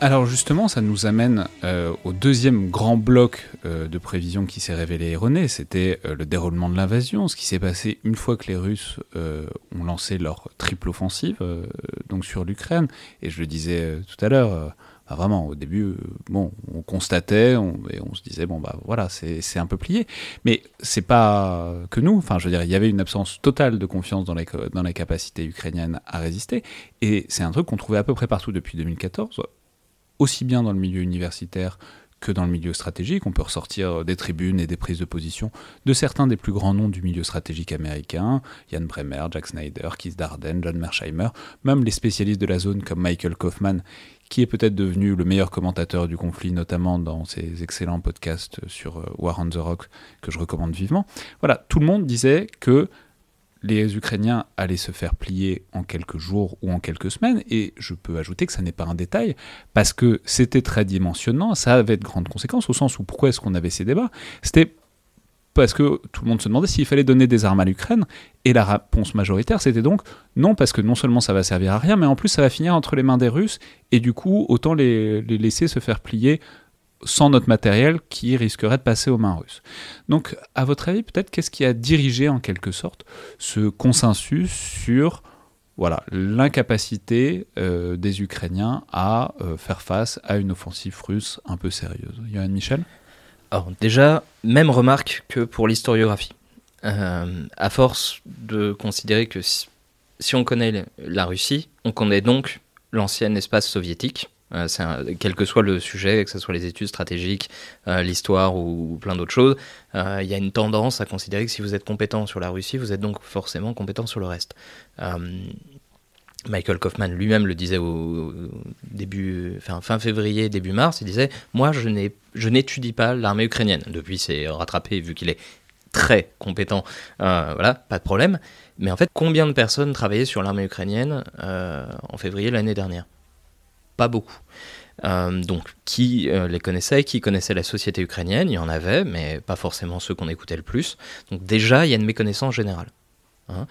Alors justement, ça nous amène euh, au deuxième grand bloc euh, de prévision qui s'est révélé erroné, c'était euh, le déroulement de l'invasion, ce qui s'est passé une fois que les Russes ont lancé leur triple offensive donc sur l'Ukraine. Et je le disais tout à l'heure, bah, vraiment au début, bon, on constatait on, et on se disait bon bah voilà, c'est un peu plié. Mais c'est pas que nous. Enfin, je veux dire, il y avait une absence totale de confiance dans la dans la capacité ukrainienne à résister. Et c'est un truc qu'on trouvait à peu près partout depuis 2014 aussi bien dans le milieu universitaire que dans le milieu stratégique. On peut ressortir des tribunes et des prises de position de certains des plus grands noms du milieu stratégique américain, Ian Bremer, Jack Snyder, Keith Darden, John Mersheimer, même les spécialistes de la zone comme Michael Kaufman, qui est peut-être devenu le meilleur commentateur du conflit, notamment dans ses excellents podcasts sur War on the Rock, que je recommande vivement. Voilà, tout le monde disait que les Ukrainiens allaient se faire plier en quelques jours ou en quelques semaines, et je peux ajouter que ça n'est pas un détail, parce que c'était très dimensionnant, ça avait de grandes conséquences, au sens où pourquoi est-ce qu'on avait ces débats? C'était parce que tout le monde se demandait s'il fallait donner des armes à l'Ukraine, et la réponse majoritaire c'était donc non, parce que non seulement ça va servir à rien, mais en plus ça va finir entre les mains des Russes, et du coup autant les, les laisser se faire plier sans notre matériel qui risquerait de passer aux mains russes. Donc, à votre avis, peut-être qu'est-ce qui a dirigé en quelque sorte ce consensus sur voilà l'incapacité euh, des Ukrainiens à euh, faire face à une offensive russe un peu sérieuse? Johan Michel? Alors déjà, même remarque que pour l'historiographie. Euh, à force de considérer que si, on connaît la Russie, on connaît donc l'ancien espace soviétique, un, quel que soit le sujet, que ce soit les études stratégiques, euh, l'histoire ou, plein d'autres choses, euh, il y a une tendance à considérer que si vous êtes compétent sur la Russie, vous êtes donc forcément compétent sur le reste. Michael Kaufman lui-même le disait au, début, fin février, début mars, il disait Moi, je n'étudie pas l'armée ukrainienne. Depuis, c'est rattrapé vu qu'il est très compétent. voilà, pas de problème. Mais en fait, combien de personnes travaillaient sur l'armée ukrainienne en février l'année dernière? Pas beaucoup. Euh, donc, qui euh, les connaissait, qui connaissait la société ukrainienne, il y en avait, mais pas forcément ceux qu'on écoutait le plus. Donc déjà, il y a une méconnaissance générale. Hein.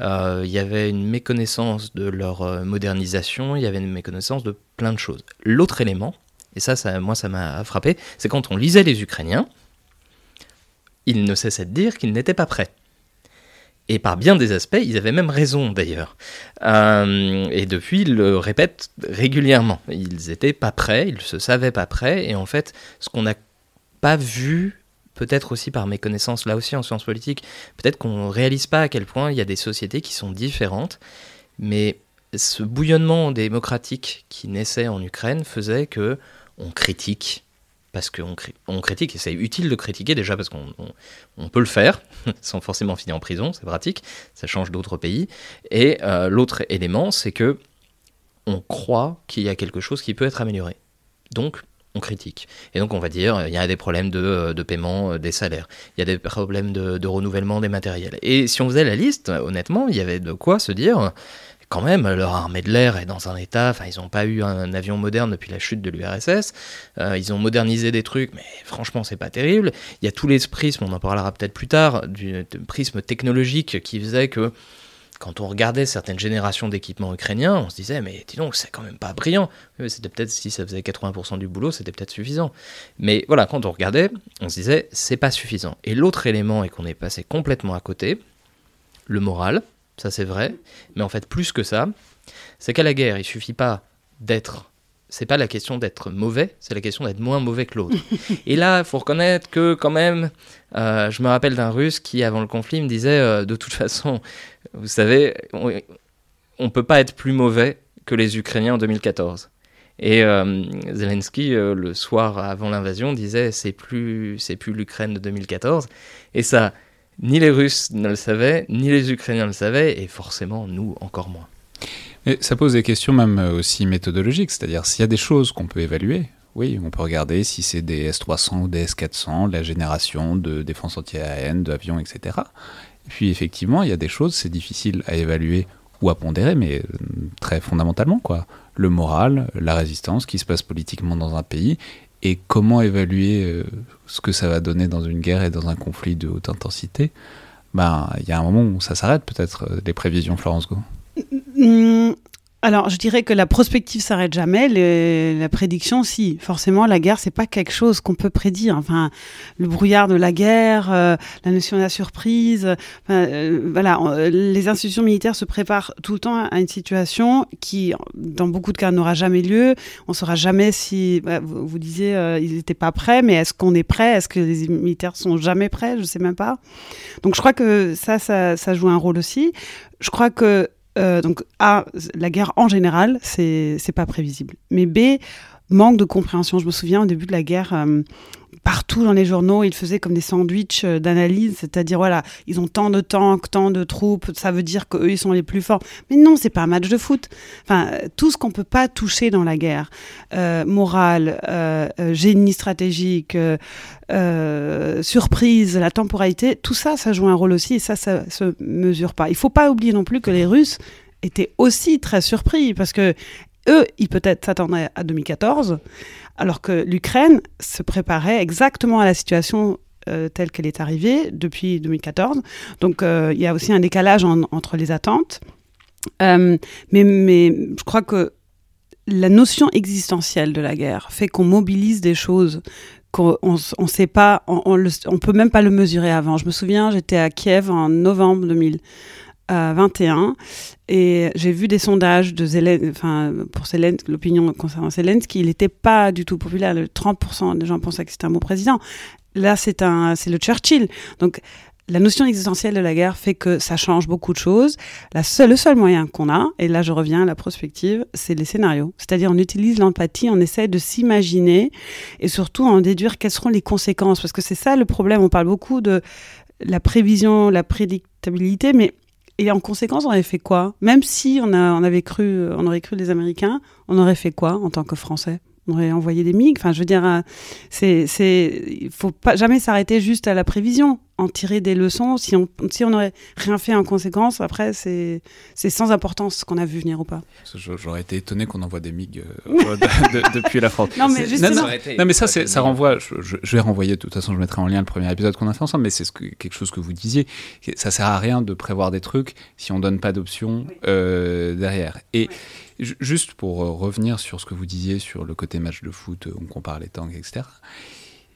Euh, il y avait une méconnaissance de leur modernisation, il y avait une méconnaissance de plein de choses. L'autre élément, et ça, ça moi ça m'a frappé, c'est quand on lisait les Ukrainiens, ils ne cessaient de dire qu'ils n'étaient pas prêts. Et par bien des aspects, ils avaient même raison d'ailleurs. Euh, et depuis, ils le répètent régulièrement. Ils n'étaient pas prêts, ils se savaient pas prêts. Et en fait, ce qu'on n'a pas vu, peut-être aussi par mes connaissances là aussi en sciences politiques, peut-être qu'on ne réalise pas à quel point il y a des sociétés qui sont différentes. Mais ce bouillonnement démocratique qui naissait en Ukraine faisait que on critique parce qu'on on critique, et c'est utile de critiquer déjà parce qu'on on, peut le faire, sans forcément finir en prison, c'est pratique, ça change d'autres pays. Et euh, l'autre élément, c'est que on croit qu'il y a quelque chose qui peut être amélioré. Donc, on critique. Et donc, on va dire, il y a des problèmes de, euh, paiement euh, des salaires, il y a des problèmes de renouvellement des matériels. Et si on faisait la liste, honnêtement, il y avait de quoi se dire quand même, leur armée de l'air est dans un état. Enfin, ils n'ont pas eu un avion moderne depuis la chute de l'URSS. Euh, ils ont modernisé des trucs, mais franchement, c'est pas terrible. Il y a tous les prismes, on en parlera peut-être plus tard, du prisme technologique qui faisait que quand on regardait certaines générations d'équipements ukrainiens, on se disait, mais dis donc, c'est quand même pas brillant. C'était peut-être, si ça faisait 80% du boulot, c'était peut-être suffisant. Mais voilà, quand on regardait, on se disait, c'est pas suffisant. Et l'autre élément, et qu'on est passé complètement à côté, le moral ça c'est vrai. Mais en fait, plus que ça, c'est qu'à la guerre, il suffit pas d'être. C'est pas la question d'être mauvais, c'est la question d'être moins mauvais que l'autre. Et là, il faut reconnaître que quand même, euh, je me rappelle d'un Russe qui, avant le conflit, me disait euh, de toute façon, vous savez, on, ne peut pas être plus mauvais que les Ukrainiens en 2014. Et euh, Zelensky, le soir avant l'invasion, disait c'est plus c'est plus l'Ukraine de 2014. Et ça, ni les Russes ne le savaient, ni les Ukrainiens le savaient, et forcément nous encore moins. Et ça pose des questions même euh, aussi méthodologiques, c'est-à-dire s'il y a des choses qu'on peut évaluer, oui, on peut regarder si c'est des S-300 ou des S-400, la génération de défense anti-aérienne, d'avions, etc. Et puis effectivement, il y a des choses, c'est difficile à évaluer ou à pondérer, mais euh, très fondamentalement, quoi. Le moral, la résistance qui se passe politiquement dans un pays, et comment évaluer euh, ce que ça va donner dans une guerre et dans un conflit de haute intensité, ben il y a un moment où ça s'arrête peut-être euh, les prévisions Florence Go. Alors, je dirais que la prospective s'arrête jamais. la prédiction, si. Forcément, la guerre, c'est pas quelque chose qu'on peut prédire. Enfin, le brouillard de la guerre, euh, la notion de la surprise. Euh, voilà, les institutions militaires se préparent tout le temps à une situation qui, dans beaucoup de cas, n'aura jamais lieu. On saura jamais si. Bah, vous, disiez, euh, ils n'étaient pas prêts, mais est-ce qu'on est prêt? Est-ce que les militaires sont jamais prêts? Je sais même pas. Donc, je crois que ça, ça, ça joue un rôle aussi. Je crois que euh, donc A, la guerre en général, c'est pas prévisible. Mais B, manque de compréhension. Je me souviens au début de la guerre, euh, partout dans les journaux, ils faisaient comme des sandwichs euh, d'analyse, c'est-à-dire voilà, ils ont tant de tanks, tant de troupes, ça veut dire qu'eux ils sont les plus forts. Mais non, c'est pas un match de foot. Enfin, tout ce qu'on peut pas toucher dans la guerre, euh, morale, euh, génie stratégique, surprise, la temporalité, tout ça, ça joue un rôle aussi et ça, ça se mesure pas. Il faut pas oublier non plus que les Russes étaient aussi très surpris parce que eux, ils peut-être s'attendaient à 2014 alors que l'Ukraine se préparait exactement à la situation euh, telle qu'elle est arrivée depuis 2014. Donc euh, il y a aussi un décalage entre les attentes. Euh, mais, mais je crois que la notion existentielle de la guerre fait qu'on mobilise des choses qu'on ne sait pas, on, ne peut même pas le mesurer avant. Je me souviens, j'étais à Kiev en novembre 2000. 21 et j'ai vu des sondages de enfin pour Zelensky, l'opinion concernant Zelensky, il n'était pas du tout populaire. 30% des gens pensaient que c'était un bon président. Là, c'est un, c'est le Churchill. Donc la notion existentielle de la guerre fait que ça change beaucoup de choses. La seule, le seul moyen qu'on a, et là je reviens à la prospective, c'est les scénarios. C'est-à-dire on utilise l'empathie, on essaie de s'imaginer et surtout en déduire quelles seront les conséquences. Parce que c'est ça le problème. On parle beaucoup de la prévision, la prédictabilité, mais et en conséquence, on avait fait quoi? Même si on, avait cru, on aurait cru les Américains, on aurait fait quoi en tant que Français? Aurait envoyé des MiG. Enfin, je veux dire, euh, c'est, c'est, il faut pas jamais s'arrêter juste à la prévision. en tirer des leçons. Si on si on n'aurait rien fait en conséquence, après, c'est c'est sans importance ce qu'on a vu venir ou pas. J'aurais été étonné qu'on envoie des MiG euh, depuis la France. Non, mais justement. Non, mais ça, ça renvoie. Je, vais renvoyer. De toute façon, je mettrai en lien le premier épisode qu'on a fait ensemble. Mais c'est ce quelque chose que vous disiez. Ça sert à rien de prévoir des trucs si on donne pas d'options euh, derrière. Et juste pour euh, revenir sur ce que vous disiez sur le côté match de foot, on compare les tanks, etc.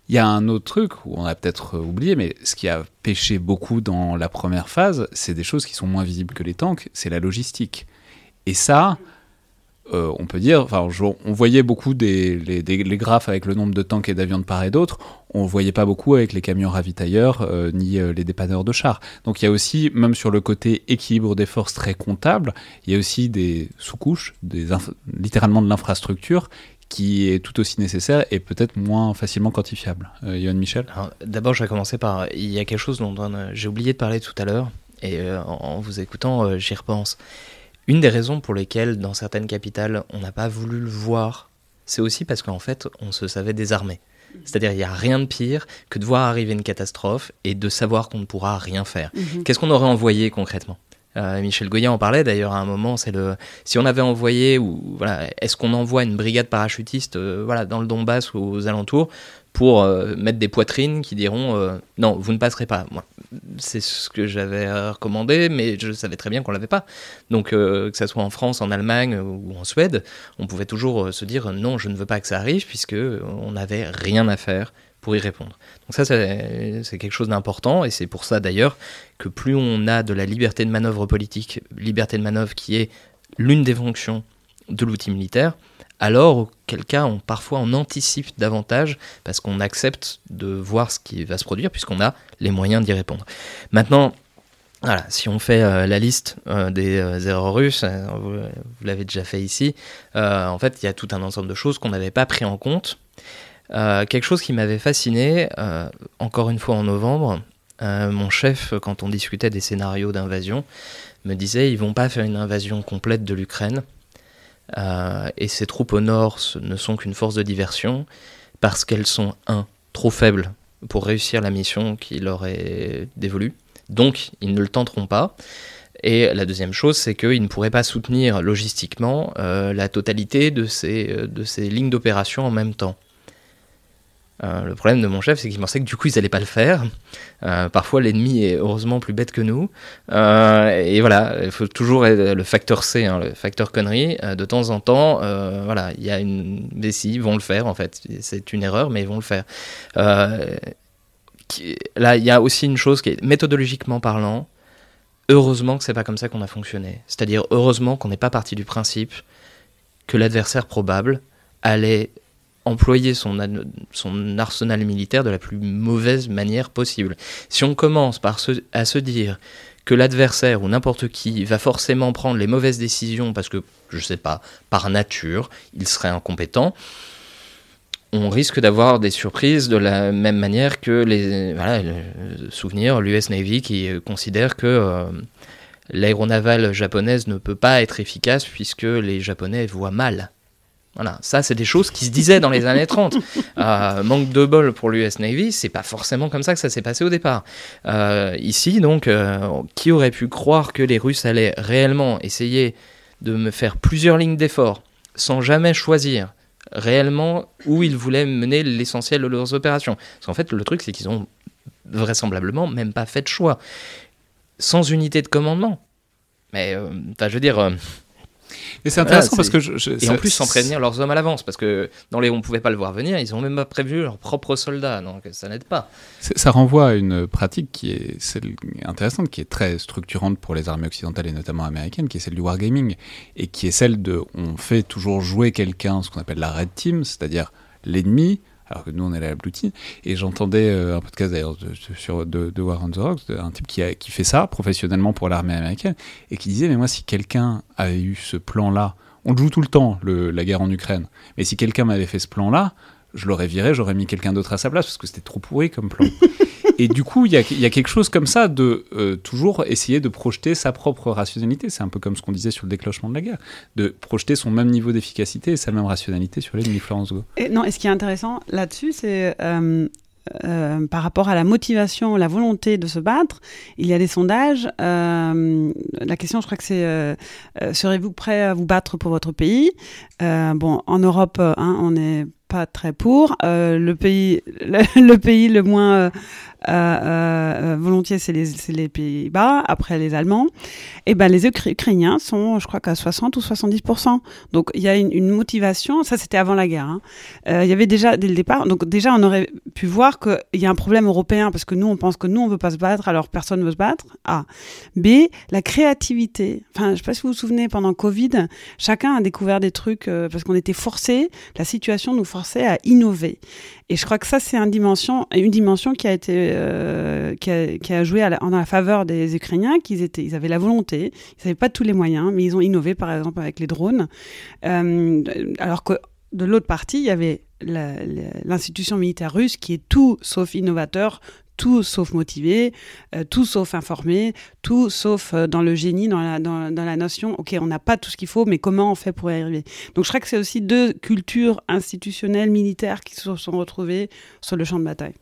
Il y a un autre truc où on a peut-être oublié, mais ce qui a pêché beaucoup dans la première phase, c'est des choses qui sont moins visibles que les tanks, c'est la logistique. Et ça, euh, on peut dire, enfin, on voyait beaucoup des les, graphes avec le nombre de tanks et d'avions de part et d'autre, on ne voyait pas beaucoup avec les camions ravitailleurs euh, ni euh, les dépanneurs de chars. Donc il y a aussi, même sur le côté équilibre des forces très comptable, il y a aussi des sous-couches, littéralement de l'infrastructure qui est tout aussi nécessaire et peut-être moins facilement quantifiable. Euh, Michel? D'abord, je vais commencer par. Il y a quelque chose dont, j'ai oublié de parler tout à l'heure, et euh, en vous écoutant, j'y repense. Une des raisons pour lesquelles, dans certaines capitales, on n'a pas voulu le voir, c'est aussi parce qu'en fait, on se savait désarmé. C'est-à-dire, il n'y a rien de pire que de voir arriver une catastrophe et de savoir qu'on ne pourra rien faire. Mhm. Qu'est-ce qu'on aurait envoyé concrètement? Euh, Michel Goya en parlait d'ailleurs à un moment. C'est le si on avait envoyé ou voilà, est-ce qu'on envoie une brigade parachutiste euh, voilà dans le Donbass ou aux alentours pour euh, mettre des poitrines qui diront non vous ne passerez pas. Moi, c'est ce que j'avais recommandé, mais je savais très bien qu'on l'avait pas. Donc que ce soit en France, en Allemagne ou en Suède, on pouvait toujours se dire non je ne veux pas que ça arrive puisque on n'avait rien à faire pour y répondre. Donc ça, c'est quelque chose d'important, et c'est pour ça d'ailleurs que plus on a de la liberté de manœuvre politique, liberté de manœuvre qui est l'une des fonctions de l'outil militaire, alors auquel cas on, parfois on anticipe davantage parce qu'on accepte de voir ce qui va se produire puisqu'on a les moyens d'y répondre. Maintenant, voilà, si on fait euh, la liste euh, des euh, erreurs russes, vous, vous l'avez déjà fait ici, en fait il y a tout un ensemble de choses qu'on n'avait pas pris en compte quelque chose qui m'avait fasciné, encore une fois en novembre, mon chef, quand on discutait des scénarios d'invasion, me disait ils vont pas faire une invasion complète de l'Ukraine. Et ces troupes au nord ne sont qu'une force de diversion parce qu'elles sont, un, trop faibles pour réussir la mission qui leur est dévolue. Donc, ils ne le tenteront pas. Et la deuxième chose, c'est qu'ils ne pourraient pas soutenir logistiquement la totalité de ces, de ces lignes d'opération en même temps. Euh, le problème de mon chef, c'est qu'il pensait que du coup, ils n'allaient pas le faire. Euh, parfois, l'ennemi est heureusement plus bête que nous. Euh, et voilà, il faut toujours le facteur C, hein, le facteur connerie. de temps en temps, voilà, il y a une. Si, ils vont le faire en fait. C'est une erreur, mais ils vont le faire. Là, il y a aussi une chose qui est méthodologiquement parlant. Heureusement que c'est pas comme ça qu'on a fonctionné. C'est-à-dire, heureusement qu'on n'est pas parti du principe que l'adversaire probable allait employer son, arsenal militaire de la plus mauvaise manière possible. Si on commence par à se dire que l'adversaire ou n'importe qui va forcément prendre les mauvaises décisions parce que, je sais pas, par nature, il serait incompétent, on risque d'avoir des surprises de la même manière que les voilà, souvenirs l'US Navy qui considère que euh, l'aéronavale japonaise ne peut pas être efficace puisque les Japonais voient mal. Voilà, ça c'est des choses qui se disaient dans les années 30. Euh, manque de bol pour l'US Navy, c'est pas forcément comme ça que ça s'est passé au départ. Euh, ici, donc, euh, qui aurait pu croire que les Russes allaient réellement essayer de me faire plusieurs lignes d'effort sans jamais choisir réellement où ils voulaient mener l'essentiel de leurs opérations? Parce qu'en fait, le truc c'est qu'ils ont vraisemblablement même pas fait de choix. Sans unité de commandement. Mais, enfin, je veux dire et c'est intéressant parce que je, et en plus sans prévenir leurs hommes à l'avance parce que dans les on pouvait pas le voir venir, ils ont même pas prévu leurs propres soldats, donc ça n'aide pas. Ça renvoie à une pratique qui est celle intéressante, qui est très structurante pour les armées occidentales et notamment américaines, qui est celle du wargaming et qui est celle de on fait toujours jouer quelqu'un, ce qu'on appelle la red team, c'est-à-dire l'ennemi alors que nous on est la Blue Team. Et j'entendais euh, un podcast d'ailleurs sur de, War on the Rocks, un type qui, fait ça professionnellement pour l'armée américaine et qui disait mais moi si quelqu'un a eu ce plan-là, on le joue tout le temps la guerre en Ukraine, mais si quelqu'un m'avait fait ce plan-là, je l'aurais viré, j'aurais mis quelqu'un d'autre à sa place parce que c'était trop pourri comme plan. et du coup, il y a, quelque chose comme ça de euh, toujours essayer de projeter sa propre rationalité. C'est un peu comme ce qu'on disait sur le déclenchement de la guerre, de projeter son même niveau d'efficacité et sa même rationalité sur les Florence Go. Et non, et ce qui est intéressant là-dessus, c'est euh, euh, par rapport à la motivation, la volonté de se battre, il y a des sondages. La question, je crois que c'est euh, serez-vous prêt à vous battre pour votre pays? Bon, en Europe, hein, on n'est pas très pour. Le pays, le pays le moins euh, euh, euh, volontiers, c'est les, Pays-Bas. Après les Allemands, et ben les Ukra- Ukrainiens sont, je crois qu'à 60 ou 70% Donc il y a une, motivation. Ça, c'était avant la guerre. hein. Il y avait déjà dès le départ. Donc déjà, on aurait pu voir qu'il y a un problème européen parce que nous, on pense que nous, on veut pas se battre, alors personne veut se battre. A. B. La créativité. Enfin, je sais pas si vous vous souvenez, pendant Covid, chacun a découvert des trucs parce qu'on était forcés. La situation nous forçait à innover. Et je crois que ça, c'est une dimension, qui a euh, joué en la faveur des Ukrainiens, qu'ils ils avaient la volonté, ils n'avaient pas tous les moyens, mais ils ont innové, par exemple, avec les drones. Euh, alors que de l'autre partie, il y avait l'institution militaire russe qui est tout sauf innovateur, tout sauf motivé, euh, tout sauf informé, tout sauf euh, dans le génie, dans la, dans, dans la notion, ok, on n'a pas tout ce qu'il faut, mais comment on fait pour y arriver? Donc je crois que c'est aussi deux cultures institutionnelles, militaires qui se sont retrouvées sur le champ de bataille.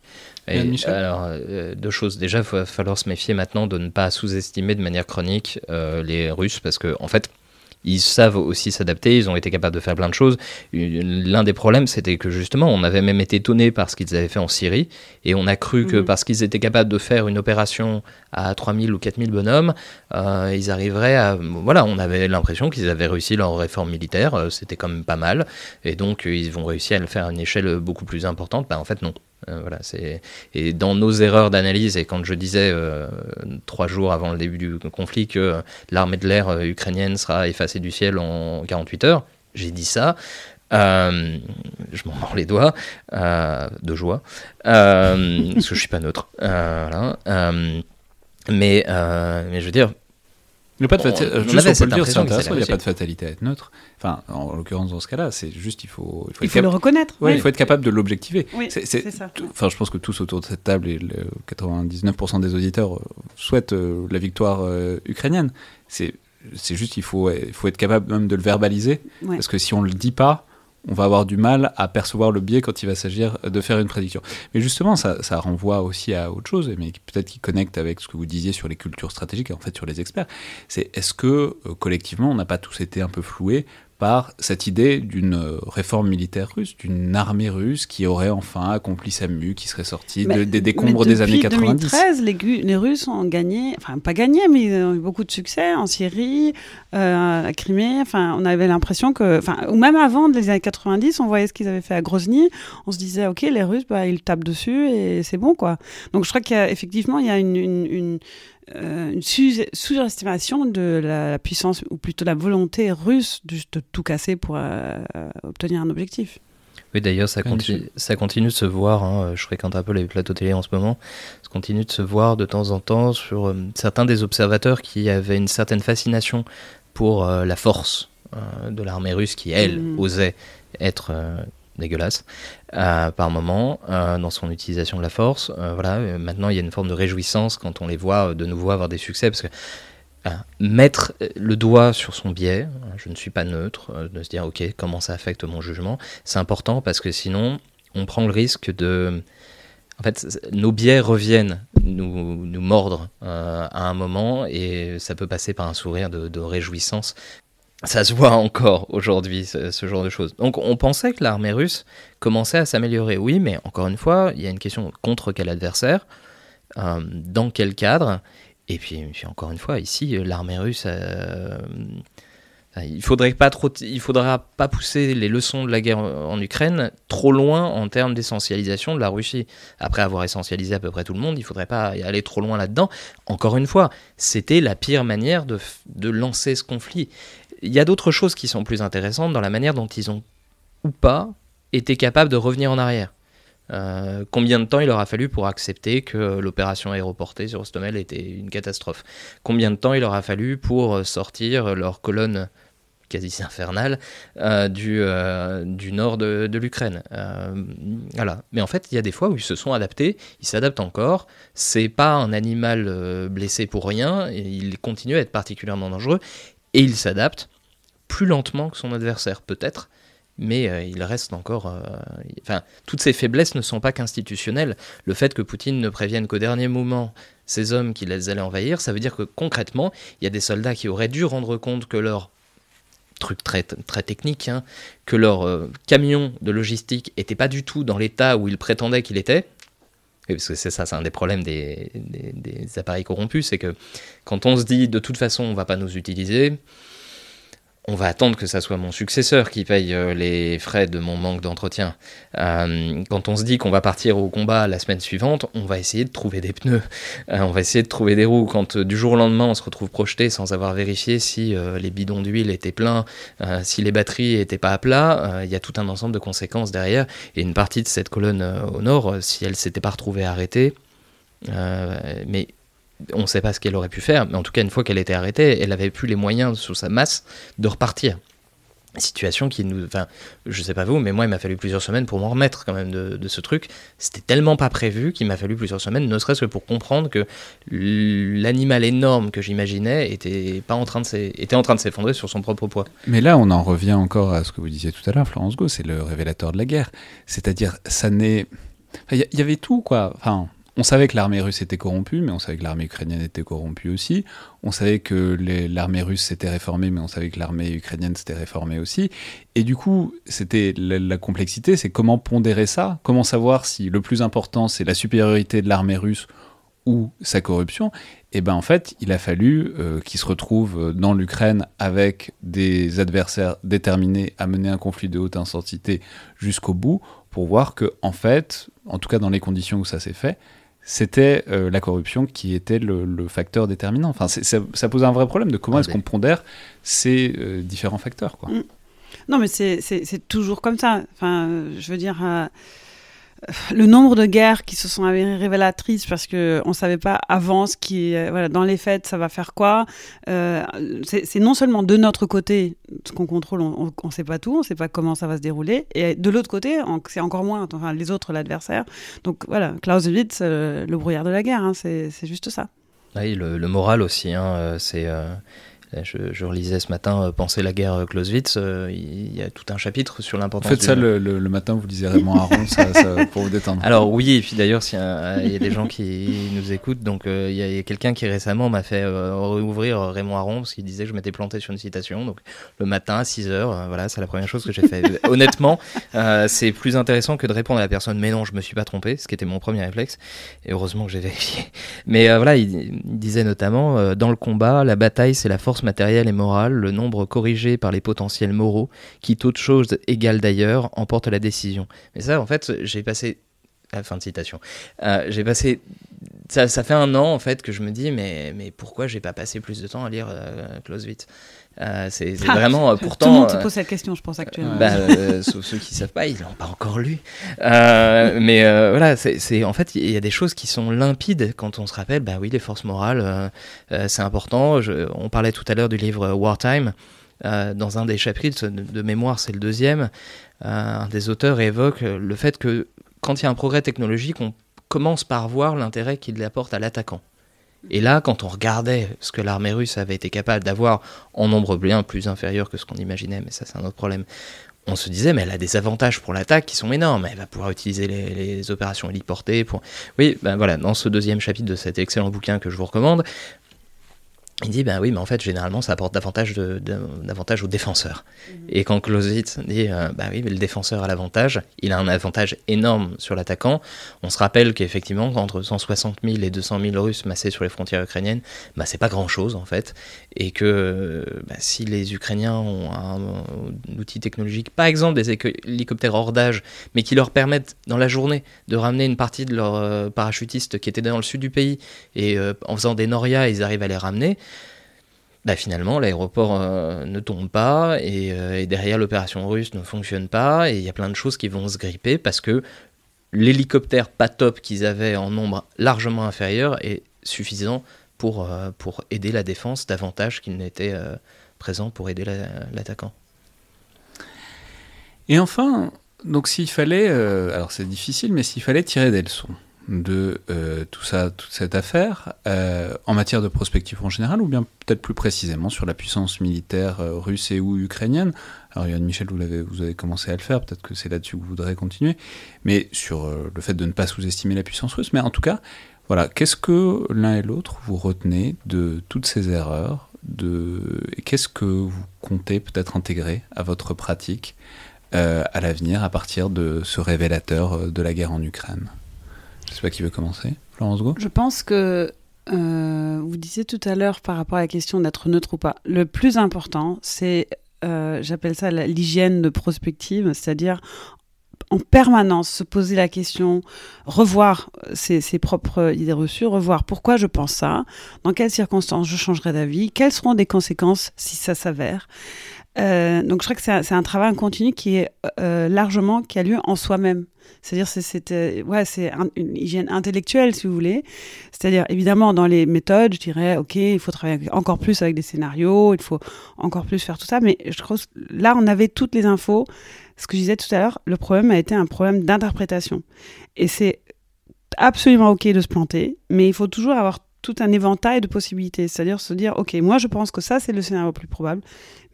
Et Yann Michel? alors, euh, deux choses. Déjà, il va falloir se méfier maintenant de ne pas sous-estimer de manière chronique euh, les Russes, parce que en fait, ils savent aussi s'adapter, ils ont été capables de faire plein de choses. Une- L'un des problèmes, c'était que justement, on avait même été étonné par ce qu'ils avaient fait en Syrie, et on a cru que Mhm. parce qu'ils étaient capables de faire une opération à 3000 ou 4000 bonhommes, euh, ils arriveraient à... Voilà, on avait l'impression qu'ils avaient réussi leur réforme militaire, euh, c'était quand même pas mal, et donc euh, ils vont réussir à le faire à une échelle beaucoup plus importante. Bah, en fait, non. Euh, voilà, c'est et dans nos erreurs d'analyse et quand je disais euh, trois jours avant le début du conflit que l'armée de l'air euh, ukrainienne sera effacée du ciel en 48 heures, j'ai dit ça. Je m'en mords les doigts de joie parce que je suis pas neutre. Mais, mais je veux dire, Il n'y a pas de fatalité. on Juste, avait on peut cette le dire, c'est impression qu'ils intéressant. Il n'y a pas de fatalité à être neutre. Enfin, en l'occurrence, dans ce cas-là, c'est juste, il faut, il faut Il être faut le reconnaître. Ouais, oui. il faut être capable de l'objectiver. Oui, C'est- ça. Enfin, je pense que tous autour de cette table et le 99% des auditeurs euh, souhaitent euh, la victoire euh, ukrainienne. C'est c'est juste, il faut, il faut être capable même de le verbaliser. Ouais. Parce que si on ne le dit pas, on va avoir du mal à percevoir le biais quand il va s'agir de faire une prédiction. Mais justement, ça, renvoie aussi à autre chose, mais peut-être qui connecte avec ce que vous disiez sur les cultures stratégiques et en fait sur les experts. C'est est-ce que euh, collectivement, on n'a pas tous été un peu floués par cette idée d'une euh, réforme militaire russe, d'une armée russe qui aurait enfin accompli sa mue, qui serait sortie de- des décombres des années depuis 90. 2013, les, les Russes ont gagné, enfin pas gagné, mais ils ont eu beaucoup de succès en Syrie, euh, à Crimée. Enfin, on avait l'impression que, enfin, ou même avant les années 90, on voyait ce qu'ils avaient fait à Grozny. On se disait, ok, les Russes, bah, ils tapent dessus et c'est bon, quoi. Donc je crois qu'effectivement, il y a une, une, une, euh, une sous- sous-estimation de la, la puissance, ou plutôt la volonté russe de, de tout casser pour euh, obtenir un objectif. Oui, d'ailleurs, ça, continue, ça continue de se voir. hein, Je fréquente un peu les plateaux télé en ce moment. Ça continue de se voir de temps en temps sur euh, certains des observateurs qui avaient une certaine fascination pour euh, la force euh, de l'armée russe qui, elle, Mhm. osait être euh, dégueulasse euh, par moment euh, dans son utilisation de la force. Euh, voilà. Maintenant, il y a une forme de réjouissance quand on les voit de nouveau avoir des succès parce que mettre le doigt sur son biais, euh, je ne suis pas neutre, de se dire ok comment ça affecte mon jugement, c'est important parce que sinon on prend le risque de... En fait, nos biais reviennent nous, nous mordre à un moment et ça peut passer par un sourire de réjouissance. Ça se voit encore aujourd'hui, ce, genre de choses. Donc on pensait que l'armée russe commençait à s'améliorer, oui, mais encore une fois, il y a une question contre quel adversaire, euh, dans quel cadre, et puis, encore une fois, ici, euh, l'armée russe, euh, il faudrait pas trop, il faudra pas pousser les leçons de la guerre en Ukraine trop loin en termes d'essentialisation de la Russie. Après avoir essentialisé à peu près tout le monde, il faudrait pas aller trop loin là-dedans. Encore une fois, c'était la pire manière de lancer ce conflit. Il y a d'autres choses qui sont plus intéressantes dans la manière dont ils ont ou pas été capables de revenir en arrière. Euh, combien de temps il leur a fallu pour accepter que l'opération aéroportée sur Ostomel était une catastrophe? Combien de temps il leur a fallu pour sortir leur colonne quasi infernale euh, du, euh, du nord de, l'Ukraine? Voilà. Mais en fait, il y a des fois où ils se sont adaptés, ils s'adaptent encore. C'est pas un animal blessé pour rien, il continue à être particulièrement dangereux, et il s'adapte plus lentement que son adversaire, peut-être, mais euh, il reste encore. euh, Enfin, toutes ces faiblesses ne sont pas qu'institutionnelles. Le fait que Poutine ne prévienne qu'au dernier moment ces hommes qu'il allaient envahir, ça veut dire que concrètement, il y a des soldats qui auraient dû rendre compte que leur truc très, très technique, hein, que leur euh, camion de logistique était pas du tout dans l'état où ils prétendaient qu'il était. Parce que c'est ça, c'est un des problèmes des, des- des appareils corrompus, c'est que quand on se dit de toute façon on va pas nous utiliser, on va attendre que ça soit mon successeur qui paye euh, les frais de mon manque d'entretien. Euh, quand on se dit qu'on va partir au combat la semaine suivante, on va essayer de trouver des pneus, Euh, on va essayer de trouver des roues. Quand du jour au lendemain on se retrouve projeté sans avoir vérifié si les bidons d'huile étaient pleins, si les batteries étaient pas à plat, il y a tout un ensemble de conséquences derrière. Et une partie de cette colonne au nord, si elle s'était pas retrouvée arrêtée, mais on ne sait pas ce qu'elle aurait pu faire, mais en tout cas, une fois qu'elle était arrêtée, elle avait plus les moyens sous sa masse de repartir. Situation qui nous. Enfin, je sais pas vous, mais moi, il m'a fallu plusieurs semaines pour m'en remettre quand même de, ce truc. C'était tellement pas prévu qu'il m'a fallu plusieurs semaines, ne serait-ce que pour comprendre que l'animal énorme que j'imaginais était, pas en train de en train de s'effondrer sur son propre poids. Mais là, on en revient encore à ce que vous disiez tout à l'heure, Florence Go, c'est le révélateur de la guerre. C'est-à-dire, ça n'est. Il y, y avait tout, quoi. Enfin, on savait que l'armée russe était corrompue, mais on savait que l'armée ukrainienne était corrompue aussi. On savait que l'armée russe s'était réformée, mais on savait que l'armée ukrainienne s'était réformée aussi. Et du coup, c'était la, complexité, c'est comment pondérer ça, comment savoir si le plus important c'est la supériorité de l'armée russe ou sa corruption. Et ben en fait, il a fallu euh, qu'il se retrouve dans l'Ukraine avec des adversaires déterminés à mener un conflit de haute intensité jusqu'au bout pour voir que en fait, en tout cas dans les conditions où ça s'est fait, c'était euh, la corruption qui était le, le facteur déterminant. Enfin, ça, ça pose un vrai problème de comment Ah, est-ce mais- qu'on pondère ces euh, différents facteurs. Quoi. Mm. Non, mais c'est- toujours comme ça. Enfin, je veux dire, euh, le nombre de guerres qui se sont révélatrices parce que on savait pas avant ce qui, euh, voilà, dans les faits, ça va faire quoi. Euh, c'est non seulement de notre côté, ce qu'on contrôle, on, on sait pas tout, on sait pas comment ça va se dérouler, et de l'autre côté, c'est encore moins. Les autres, l'adversaire. Donc voilà, Clausewitz, euh, le brouillard de la guerre, hein, c'est c'est juste ça. Oui, le, le moral aussi, hein, euh, c'est. Euh, je, je relisais ce matin euh, Penser la guerre euh, Clausewitz, euh, il y a tout un chapitre sur l'importance. faites du- ça le, le- le matin, vous lisez Raymond Aron ça, ça, pour vous détendre. Alors oui, et puis d'ailleurs, y il y a des gens qui nous écoutent, donc il y a, quelqu'un qui récemment m'a fait réouvrir Raymond Aron parce qu'il disait que je m'étais planté sur une citation. Donc le matin à 6 heures, euh, voilà, c'est la première chose que j'ai fait. Honnêtement, euh, c'est plus intéressant que de répondre à la personne mais non, je me suis pas trompé, ce qui était mon premier réflexe. Et heureusement que j'ai vérifié. Mais euh, voilà, il, il disait notamment euh, dans le combat, la bataille c'est la force matérielle et morale, le nombre corrigé par les potentiels moraux, qui toute chose égale d'ailleurs emporte la décision. Mais ça, en fait, j'ai passé ah, fin de citation. Euh, j'ai passé. Ça, ça fait un an en fait que je me dis mais, mais pourquoi j'ai pas passé plus de temps à lire euh, Clausewitz? Euh, C'est Ah, vraiment euh, Tout le pourtant. monde se euh, pose cette question, je pense, actuellement. bah, euh, sauf ceux qui savent pas, ils l'ont pas encore lu. Mais voilà, c'est en fait, il y a des choses qui sont limpides quand on se rappelle. Bah oui, les forces morales, c'est important. Je- on parlait tout à l'heure du livre Wartime. Dans un des chapitres de, de mémoire, c'est le deuxième. un des auteurs évoque le fait que quand il y a un progrès technologique, on commence par voir l'intérêt qu'il apporte à l'attaquant. Et là, quand on regardait ce que l'armée russe avait été capable d'avoir en nombre bien plus inférieur que ce qu'on imaginait, mais ça c'est un autre problème, on se disait, mais elle a des avantages pour l'attaque qui sont énormes. Elle va pouvoir utiliser les, opérations héliportées. Pour... Oui, ben voilà, dans ce deuxième chapitre de cet excellent bouquin que je vous recommande, il dit, ben oui, mais en fait, généralement, ça apporte davantage, de, de- davantage aux défenseurs. Et quand Clausewitz dit, euh, ben oui, mais le défenseur a l'avantage, il a un avantage énorme sur l'attaquant. On se rappelle qu'effectivement, entre 160 000 et 200 000 Russes massés sur les frontières ukrainiennes, bah, c'est pas grand-chose, en fait. Et que bah, si les Ukrainiens ont un, un outil technologique, par exemple des hélicoptères hors d'âge, mais qui leur permettent, dans la journée, de ramener une partie de leurs euh, parachutistes qui étaient dans le sud du pays, et euh, en faisant des norias, ils arrivent à les ramener, bah finalement l'aéroport euh, ne tombe pas et, euh, et derrière l'opération russe ne fonctionne pas et il y a plein de choses qui vont se gripper parce que l'hélicoptère pas top qu'ils avaient en nombre largement inférieur est suffisant pour, euh, pour aider la défense davantage qu'il n'était présent pour aider la- l'attaquant. Et enfin, donc s'il fallait, alors c'est difficile, mais s'il fallait tirer des leçons de euh, tout ça, toute cette affaire, euh, en matière de prospective en général, ou bien peut-être plus précisément sur la puissance militaire euh, russe et ou ukrainienne Alors, Yann Michel, vous, avez, vous avez commencé à le faire, peut-être que c'est là-dessus que vous voudrez continuer, mais sur le fait de ne pas sous-estimer la puissance russe. Mais en tout cas, voilà, qu'est-ce que l'un et l'autre vous retenez de toutes ces erreurs de... Qu'est-ce que vous comptez peut-être intégrer à votre pratique à l'avenir à partir de ce révélateur de la guerre en Ukraine? Je sais pas qui veut commencer. Florence Go Je pense que euh, vous disiez tout à l'heure par rapport à la question d'être neutre ou pas. Le plus important, c'est, euh, j'appelle ça l'hygiène de prospective, c'est-à-dire en permanence se poser la question, revoir ses, ses, propres idées reçues, revoir pourquoi je pense ça, dans quelles circonstances je changerai d'avis, quelles seront des conséquences si ça s'avère. Euh, donc je crois que c'est un, travail continu qui est euh, largement qui a lieu en soi-même. C'est-à-dire c'est euh, ouais c'est une hygiène intellectuelle si vous voulez. C'est-à-dire évidemment dans les méthodes, je dirais ok il faut travailler encore plus avec des scénarios, il faut encore plus faire tout ça. Mais je crois là on avait toutes les infos. Ce que je disais tout à l'heure, le problème a été un problème d'interprétation. Et c'est absolument ok de se planter, mais il faut toujours avoir tout un éventail de possibilités. C'est-à-dire se dire ok moi je pense que ça c'est le scénario le plus probable,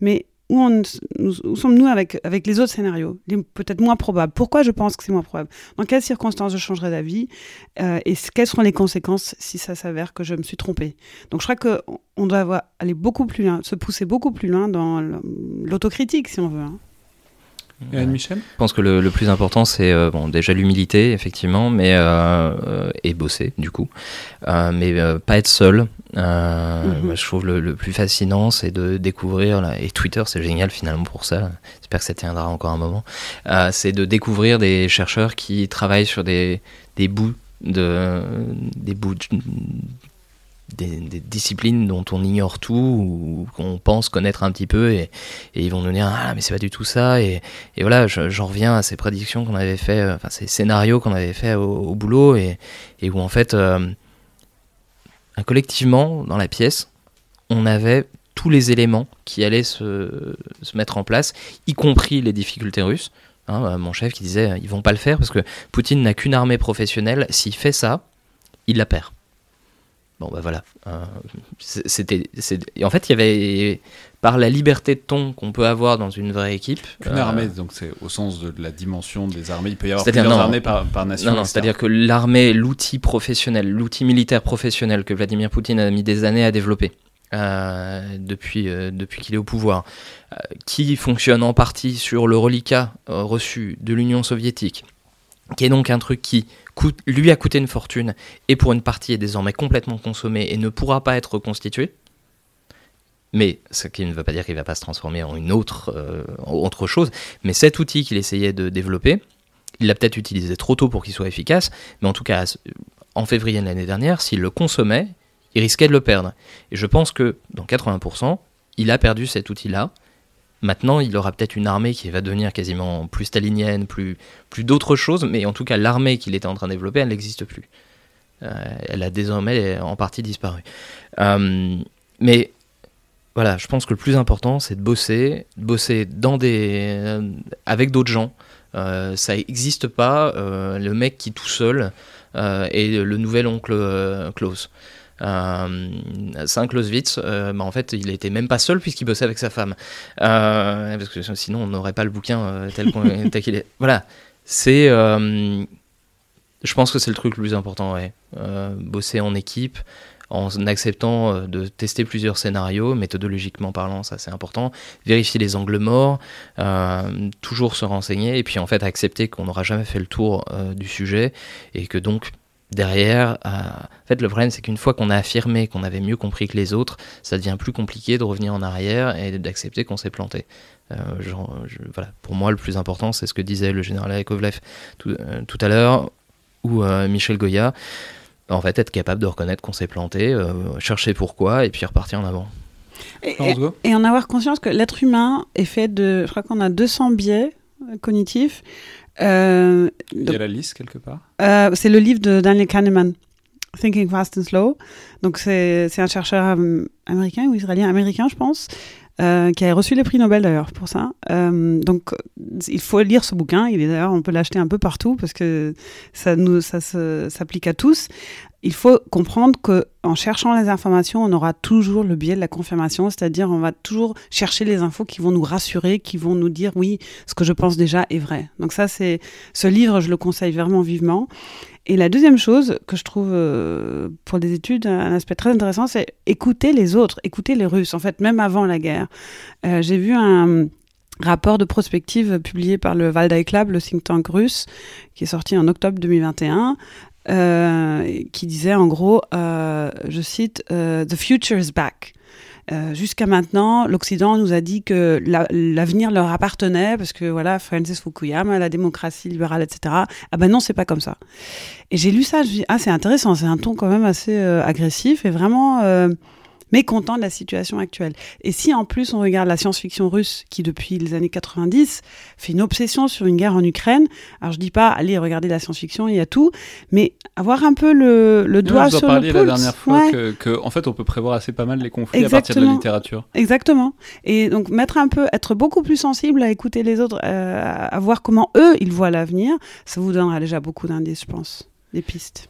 mais où, sommes-nous avec, les autres scénarios, peut-être moins probables Pourquoi je pense que c'est moins probable? Dans quelles circonstances je changerai d'avis? Euh, Et quelles seront les conséquences si ça s'avère que je me suis trompé Donc je crois qu'on doit aller beaucoup plus loin, se pousser beaucoup plus loin dans l'autocritique, si on veut. Hein. Michel Je pense que le, plus important, c'est euh, bon, déjà l'humilité, effectivement, mais, euh, et bosser, du coup. mais pas être seul. Mhm. Je trouve le, plus fascinant, c'est de découvrir, là, et Twitter, c'est génial finalement pour ça. J'espère que ça tiendra encore un moment. c'est de découvrir des chercheurs qui travaillent sur des, des bouts de. des bouts des, disciplines dont on ignore tout ou qu'on pense connaître un petit peu et, ils vont nous dire ah mais c'est pas du tout ça et, voilà j'en reviens à ces prédictions qu'on avait fait euh, enfin ces scénarios qu'on avait fait au, boulot et, où en fait euh, collectivement dans la pièce on avait tous les éléments qui allaient se, se mettre en place y compris les difficultés russes. Hein, euh, mon chef qui disait ils vont pas le faire parce que Poutine n'a qu'une armée professionnelle. S'il fait ça il la perd Bon, bah voilà. Euh, c'était, en fait, il y avait, par la liberté de ton qu'on peut avoir dans une vraie équipe. Une euh, armée, donc c'est au sens de la dimension des armées. Il peut y avoir plusieurs armées par, par nation. Non, non, c'est-à-dire que l'armée, l'outil professionnel, l'outil militaire professionnel que Vladimir Poutine a mis des années à développer. Euh, depuis, depuis qu'il est au pouvoir, qui fonctionne en partie sur le reliquat reçu de l'Union soviétique, qui est donc un truc qui lui a coûté une fortune et pour une partie est désormais complètement consommé et ne pourra pas être reconstitué. Mais ce qui ne veut pas dire qu'il ne va pas se transformer en une autre, euh, autre chose. Mais cet outil qu'il essayait de développer, il l'a peut-être utilisé trop tôt pour qu'il soit efficace. Mais en tout cas, en février de l'année dernière, s'il le consommait, il risquait de le perdre. Et je pense que dans 80%, il a perdu cet outil-là. Maintenant, il aura peut-être une armée qui va devenir quasiment plus stalinienne, plus, plus d'autres choses, mais en tout cas, l'armée qu'il était en train de développer, elle n'existe plus. Euh, elle a désormais en partie disparu. Euh, mais voilà, je pense que le plus important, c'est de bosser, de bosser dans des, euh, avec d'autres gens. ça n'existe pas, le mec qui tout seul est le nouvel oncle Klaus. Euh, Saint-Clausewitz, euh, bah, en fait, il était même pas seul puisqu'il bossait avec sa femme. Euh, parce que sinon, on n'aurait pas le bouquin tel qu'il est. Voilà. C'est. je pense que c'est le truc le plus important, ouais. bosser en équipe en acceptant de tester plusieurs scénarios, méthodologiquement parlant, ça c'est important, vérifier les angles morts, toujours se renseigner, et puis en fait accepter qu'on n'aura jamais fait le tour du sujet, et que donc derrière, euh, en fait, le problème, c'est qu'une fois qu'on a affirmé qu'on avait mieux compris que les autres, ça devient plus compliqué de revenir en arrière et d'accepter qu'on s'est planté. Euh, voilà. Pour moi, le plus important, c'est ce que disait le général Yakovlev tout, euh, tout à l'heure, ou Michel Goya. En fait, être capable de reconnaître qu'on s'est planté, chercher pourquoi, et puis repartir en avant. Et, et en avoir conscience que l'être humain est fait de, je crois qu'on a 200 biais cognitifs. Euh, Il y a la liste quelque part? euh, C'est le livre de Daniel Kahneman, Thinking Fast and Slow. Donc c'est un chercheur américain ou israélien américain, je pense. Euh, qui a reçu les prix Nobel d'ailleurs pour ça. Euh, donc, il faut lire ce bouquin. Il est d'ailleurs, on peut l'acheter un peu partout parce que ça nous, ça s'applique à tous. Il faut comprendre que en cherchant les informations, on aura toujours le biais de la confirmation, c'est-à-dire on va toujours chercher les infos qui vont nous rassurer, qui vont nous dire oui, ce que je pense déjà est vrai. Donc ça, c'est ce livre, je le conseille vraiment vivement. Et la deuxième chose que je trouve euh, pour des études un aspect très intéressant, c'est écouter les autres, écouter les Russes. En fait, même avant la guerre, euh, j'ai vu un rapport de prospective publié par le Valdai Club, le think tank russe, qui est sorti en octobre 2021, euh, qui disait en gros, euh, je cite, The future is back. Jusqu'à maintenant, l'Occident nous a dit que l'avenir leur appartenait parce que voilà, Francis Fukuyama, la démocratie libérale, etc. Ah ben non, c'est pas comme ça. Et j'ai lu ça, je me dis ah c'est intéressant, c'est un ton quand même assez agressif et vraiment mécontent de la situation actuelle. Et si en plus on regarde la science-fiction russe qui depuis les années 90 fait une obsession sur une guerre en Ukraine, alors je dis pas allez regarder la science-fiction, il y a tout, mais avoir un peu le, le doigt sur le pulse. la dernière fois que, en fait on peut prévoir assez pas mal les conflits à partir de la littérature. Exactement. Et donc mettre un peu, être beaucoup plus sensible à écouter les autres, euh, à voir comment eux ils voient l'avenir, ça vous donnera déjà beaucoup d'indices, je pense, des pistes.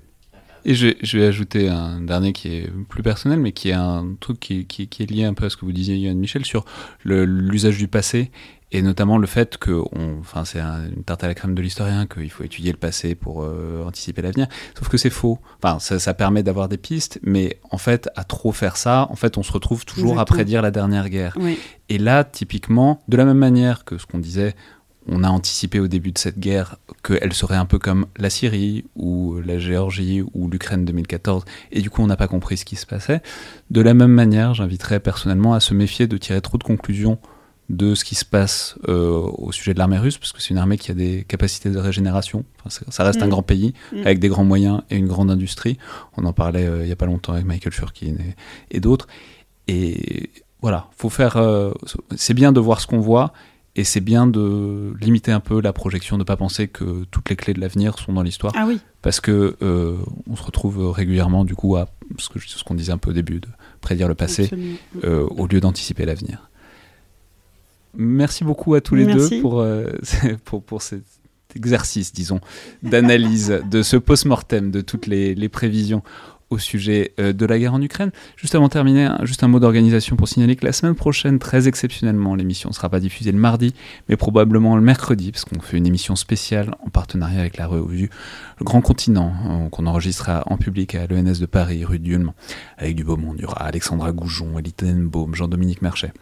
Et je, je, vais ajouter un dernier qui est plus personnel, mais qui est un truc qui, qui, qui est lié un peu à ce que vous disiez, Yann Michel, sur l'usage du passé et notamment le fait que, on, enfin, c'est une tarte à la crème de l'historien, qu'il faut étudier le passé pour euh, anticiper l'avenir. Sauf que c'est faux. Enfin, ça, ça permet d'avoir des pistes, mais en fait, à trop faire ça, en fait, on se retrouve toujours à prédire la dernière guerre. Oui. Et là, typiquement, de la même manière que ce qu'on disait, on a anticipé au début de cette guerre qu'elle serait un peu comme la Syrie ou la Géorgie ou l'Ukraine 2014, et du coup on n'a pas compris ce qui se passait. De la même manière, j'inviterais personnellement à se méfier de tirer trop de conclusions de ce qui se passe euh, au sujet de l'armée russe, parce que c'est une armée qui a des capacités de régénération. ça reste un mm. grand pays, mm. avec des grands moyens et une grande industrie. On en parlait euh, il n'y a pas longtemps avec Michael Furkin et, d'autres. Et voilà, faut faire. Euh, c'est bien de voir ce qu'on voit, et c'est bien de limiter un peu la projection, de ne pas penser que toutes les clés de l'avenir sont dans l'histoire. Ah oui. Parce que euh, on se retrouve régulièrement, du coup, à ce qu'on disait un peu au début, de prédire le passé euh, au lieu d'anticiper l'avenir. Merci beaucoup à tous les deux pour, euh, pour, pour cet exercice, disons, d'analyse de ce post-mortem, de toutes les, les prévisions au sujet euh, de la guerre en Ukraine. Juste avant de terminer, juste un mot d'organisation pour signaler que la semaine prochaine, très exceptionnellement, l'émission ne sera pas diffusée le mardi, mais probablement le mercredi, parce qu'on fait une émission spéciale en partenariat avec la revue Le Grand Continent, euh, qu'on enregistrera en public à l'ENS de Paris, rue d'Ulm, avec du beau monde. Alexandra Goujon, Elie Tenenbaum, Jean-Dominique Merchet.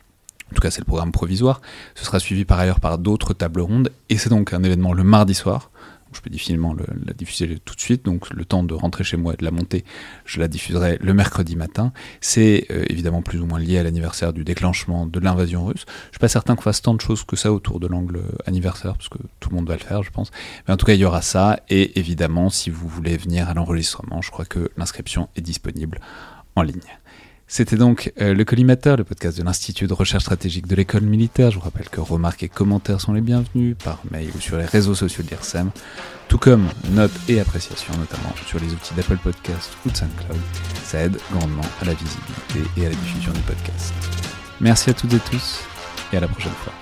En tout cas, c'est le programme provisoire. Ce sera suivi par ailleurs par d'autres tables rondes, et c'est donc un événement le mardi soir je peux difficilement la diffuser tout de suite, donc le temps de rentrer chez moi et de la monter, je la diffuserai le mercredi matin. C'est euh, évidemment plus ou moins lié à l'anniversaire du déclenchement de l'invasion russe. Je suis pas certain qu'on fasse tant de choses que ça autour de l'angle anniversaire, parce que tout le monde va le faire, je pense. Mais en tout cas, il y aura ça, et évidemment, si vous voulez venir à l'enregistrement, je crois que l'inscription est disponible en ligne. C'était donc euh, le collimateur, le podcast de l'Institut de recherche stratégique de l'école militaire. Je vous rappelle que remarques et commentaires sont les bienvenus par mail ou sur les réseaux sociaux de l'IRSEM, tout comme notes et appréciations, notamment sur les outils d'Apple Podcast ou de SoundCloud. Ça aide grandement à la visibilité et à la diffusion du podcast. Merci à toutes et tous et à la prochaine fois.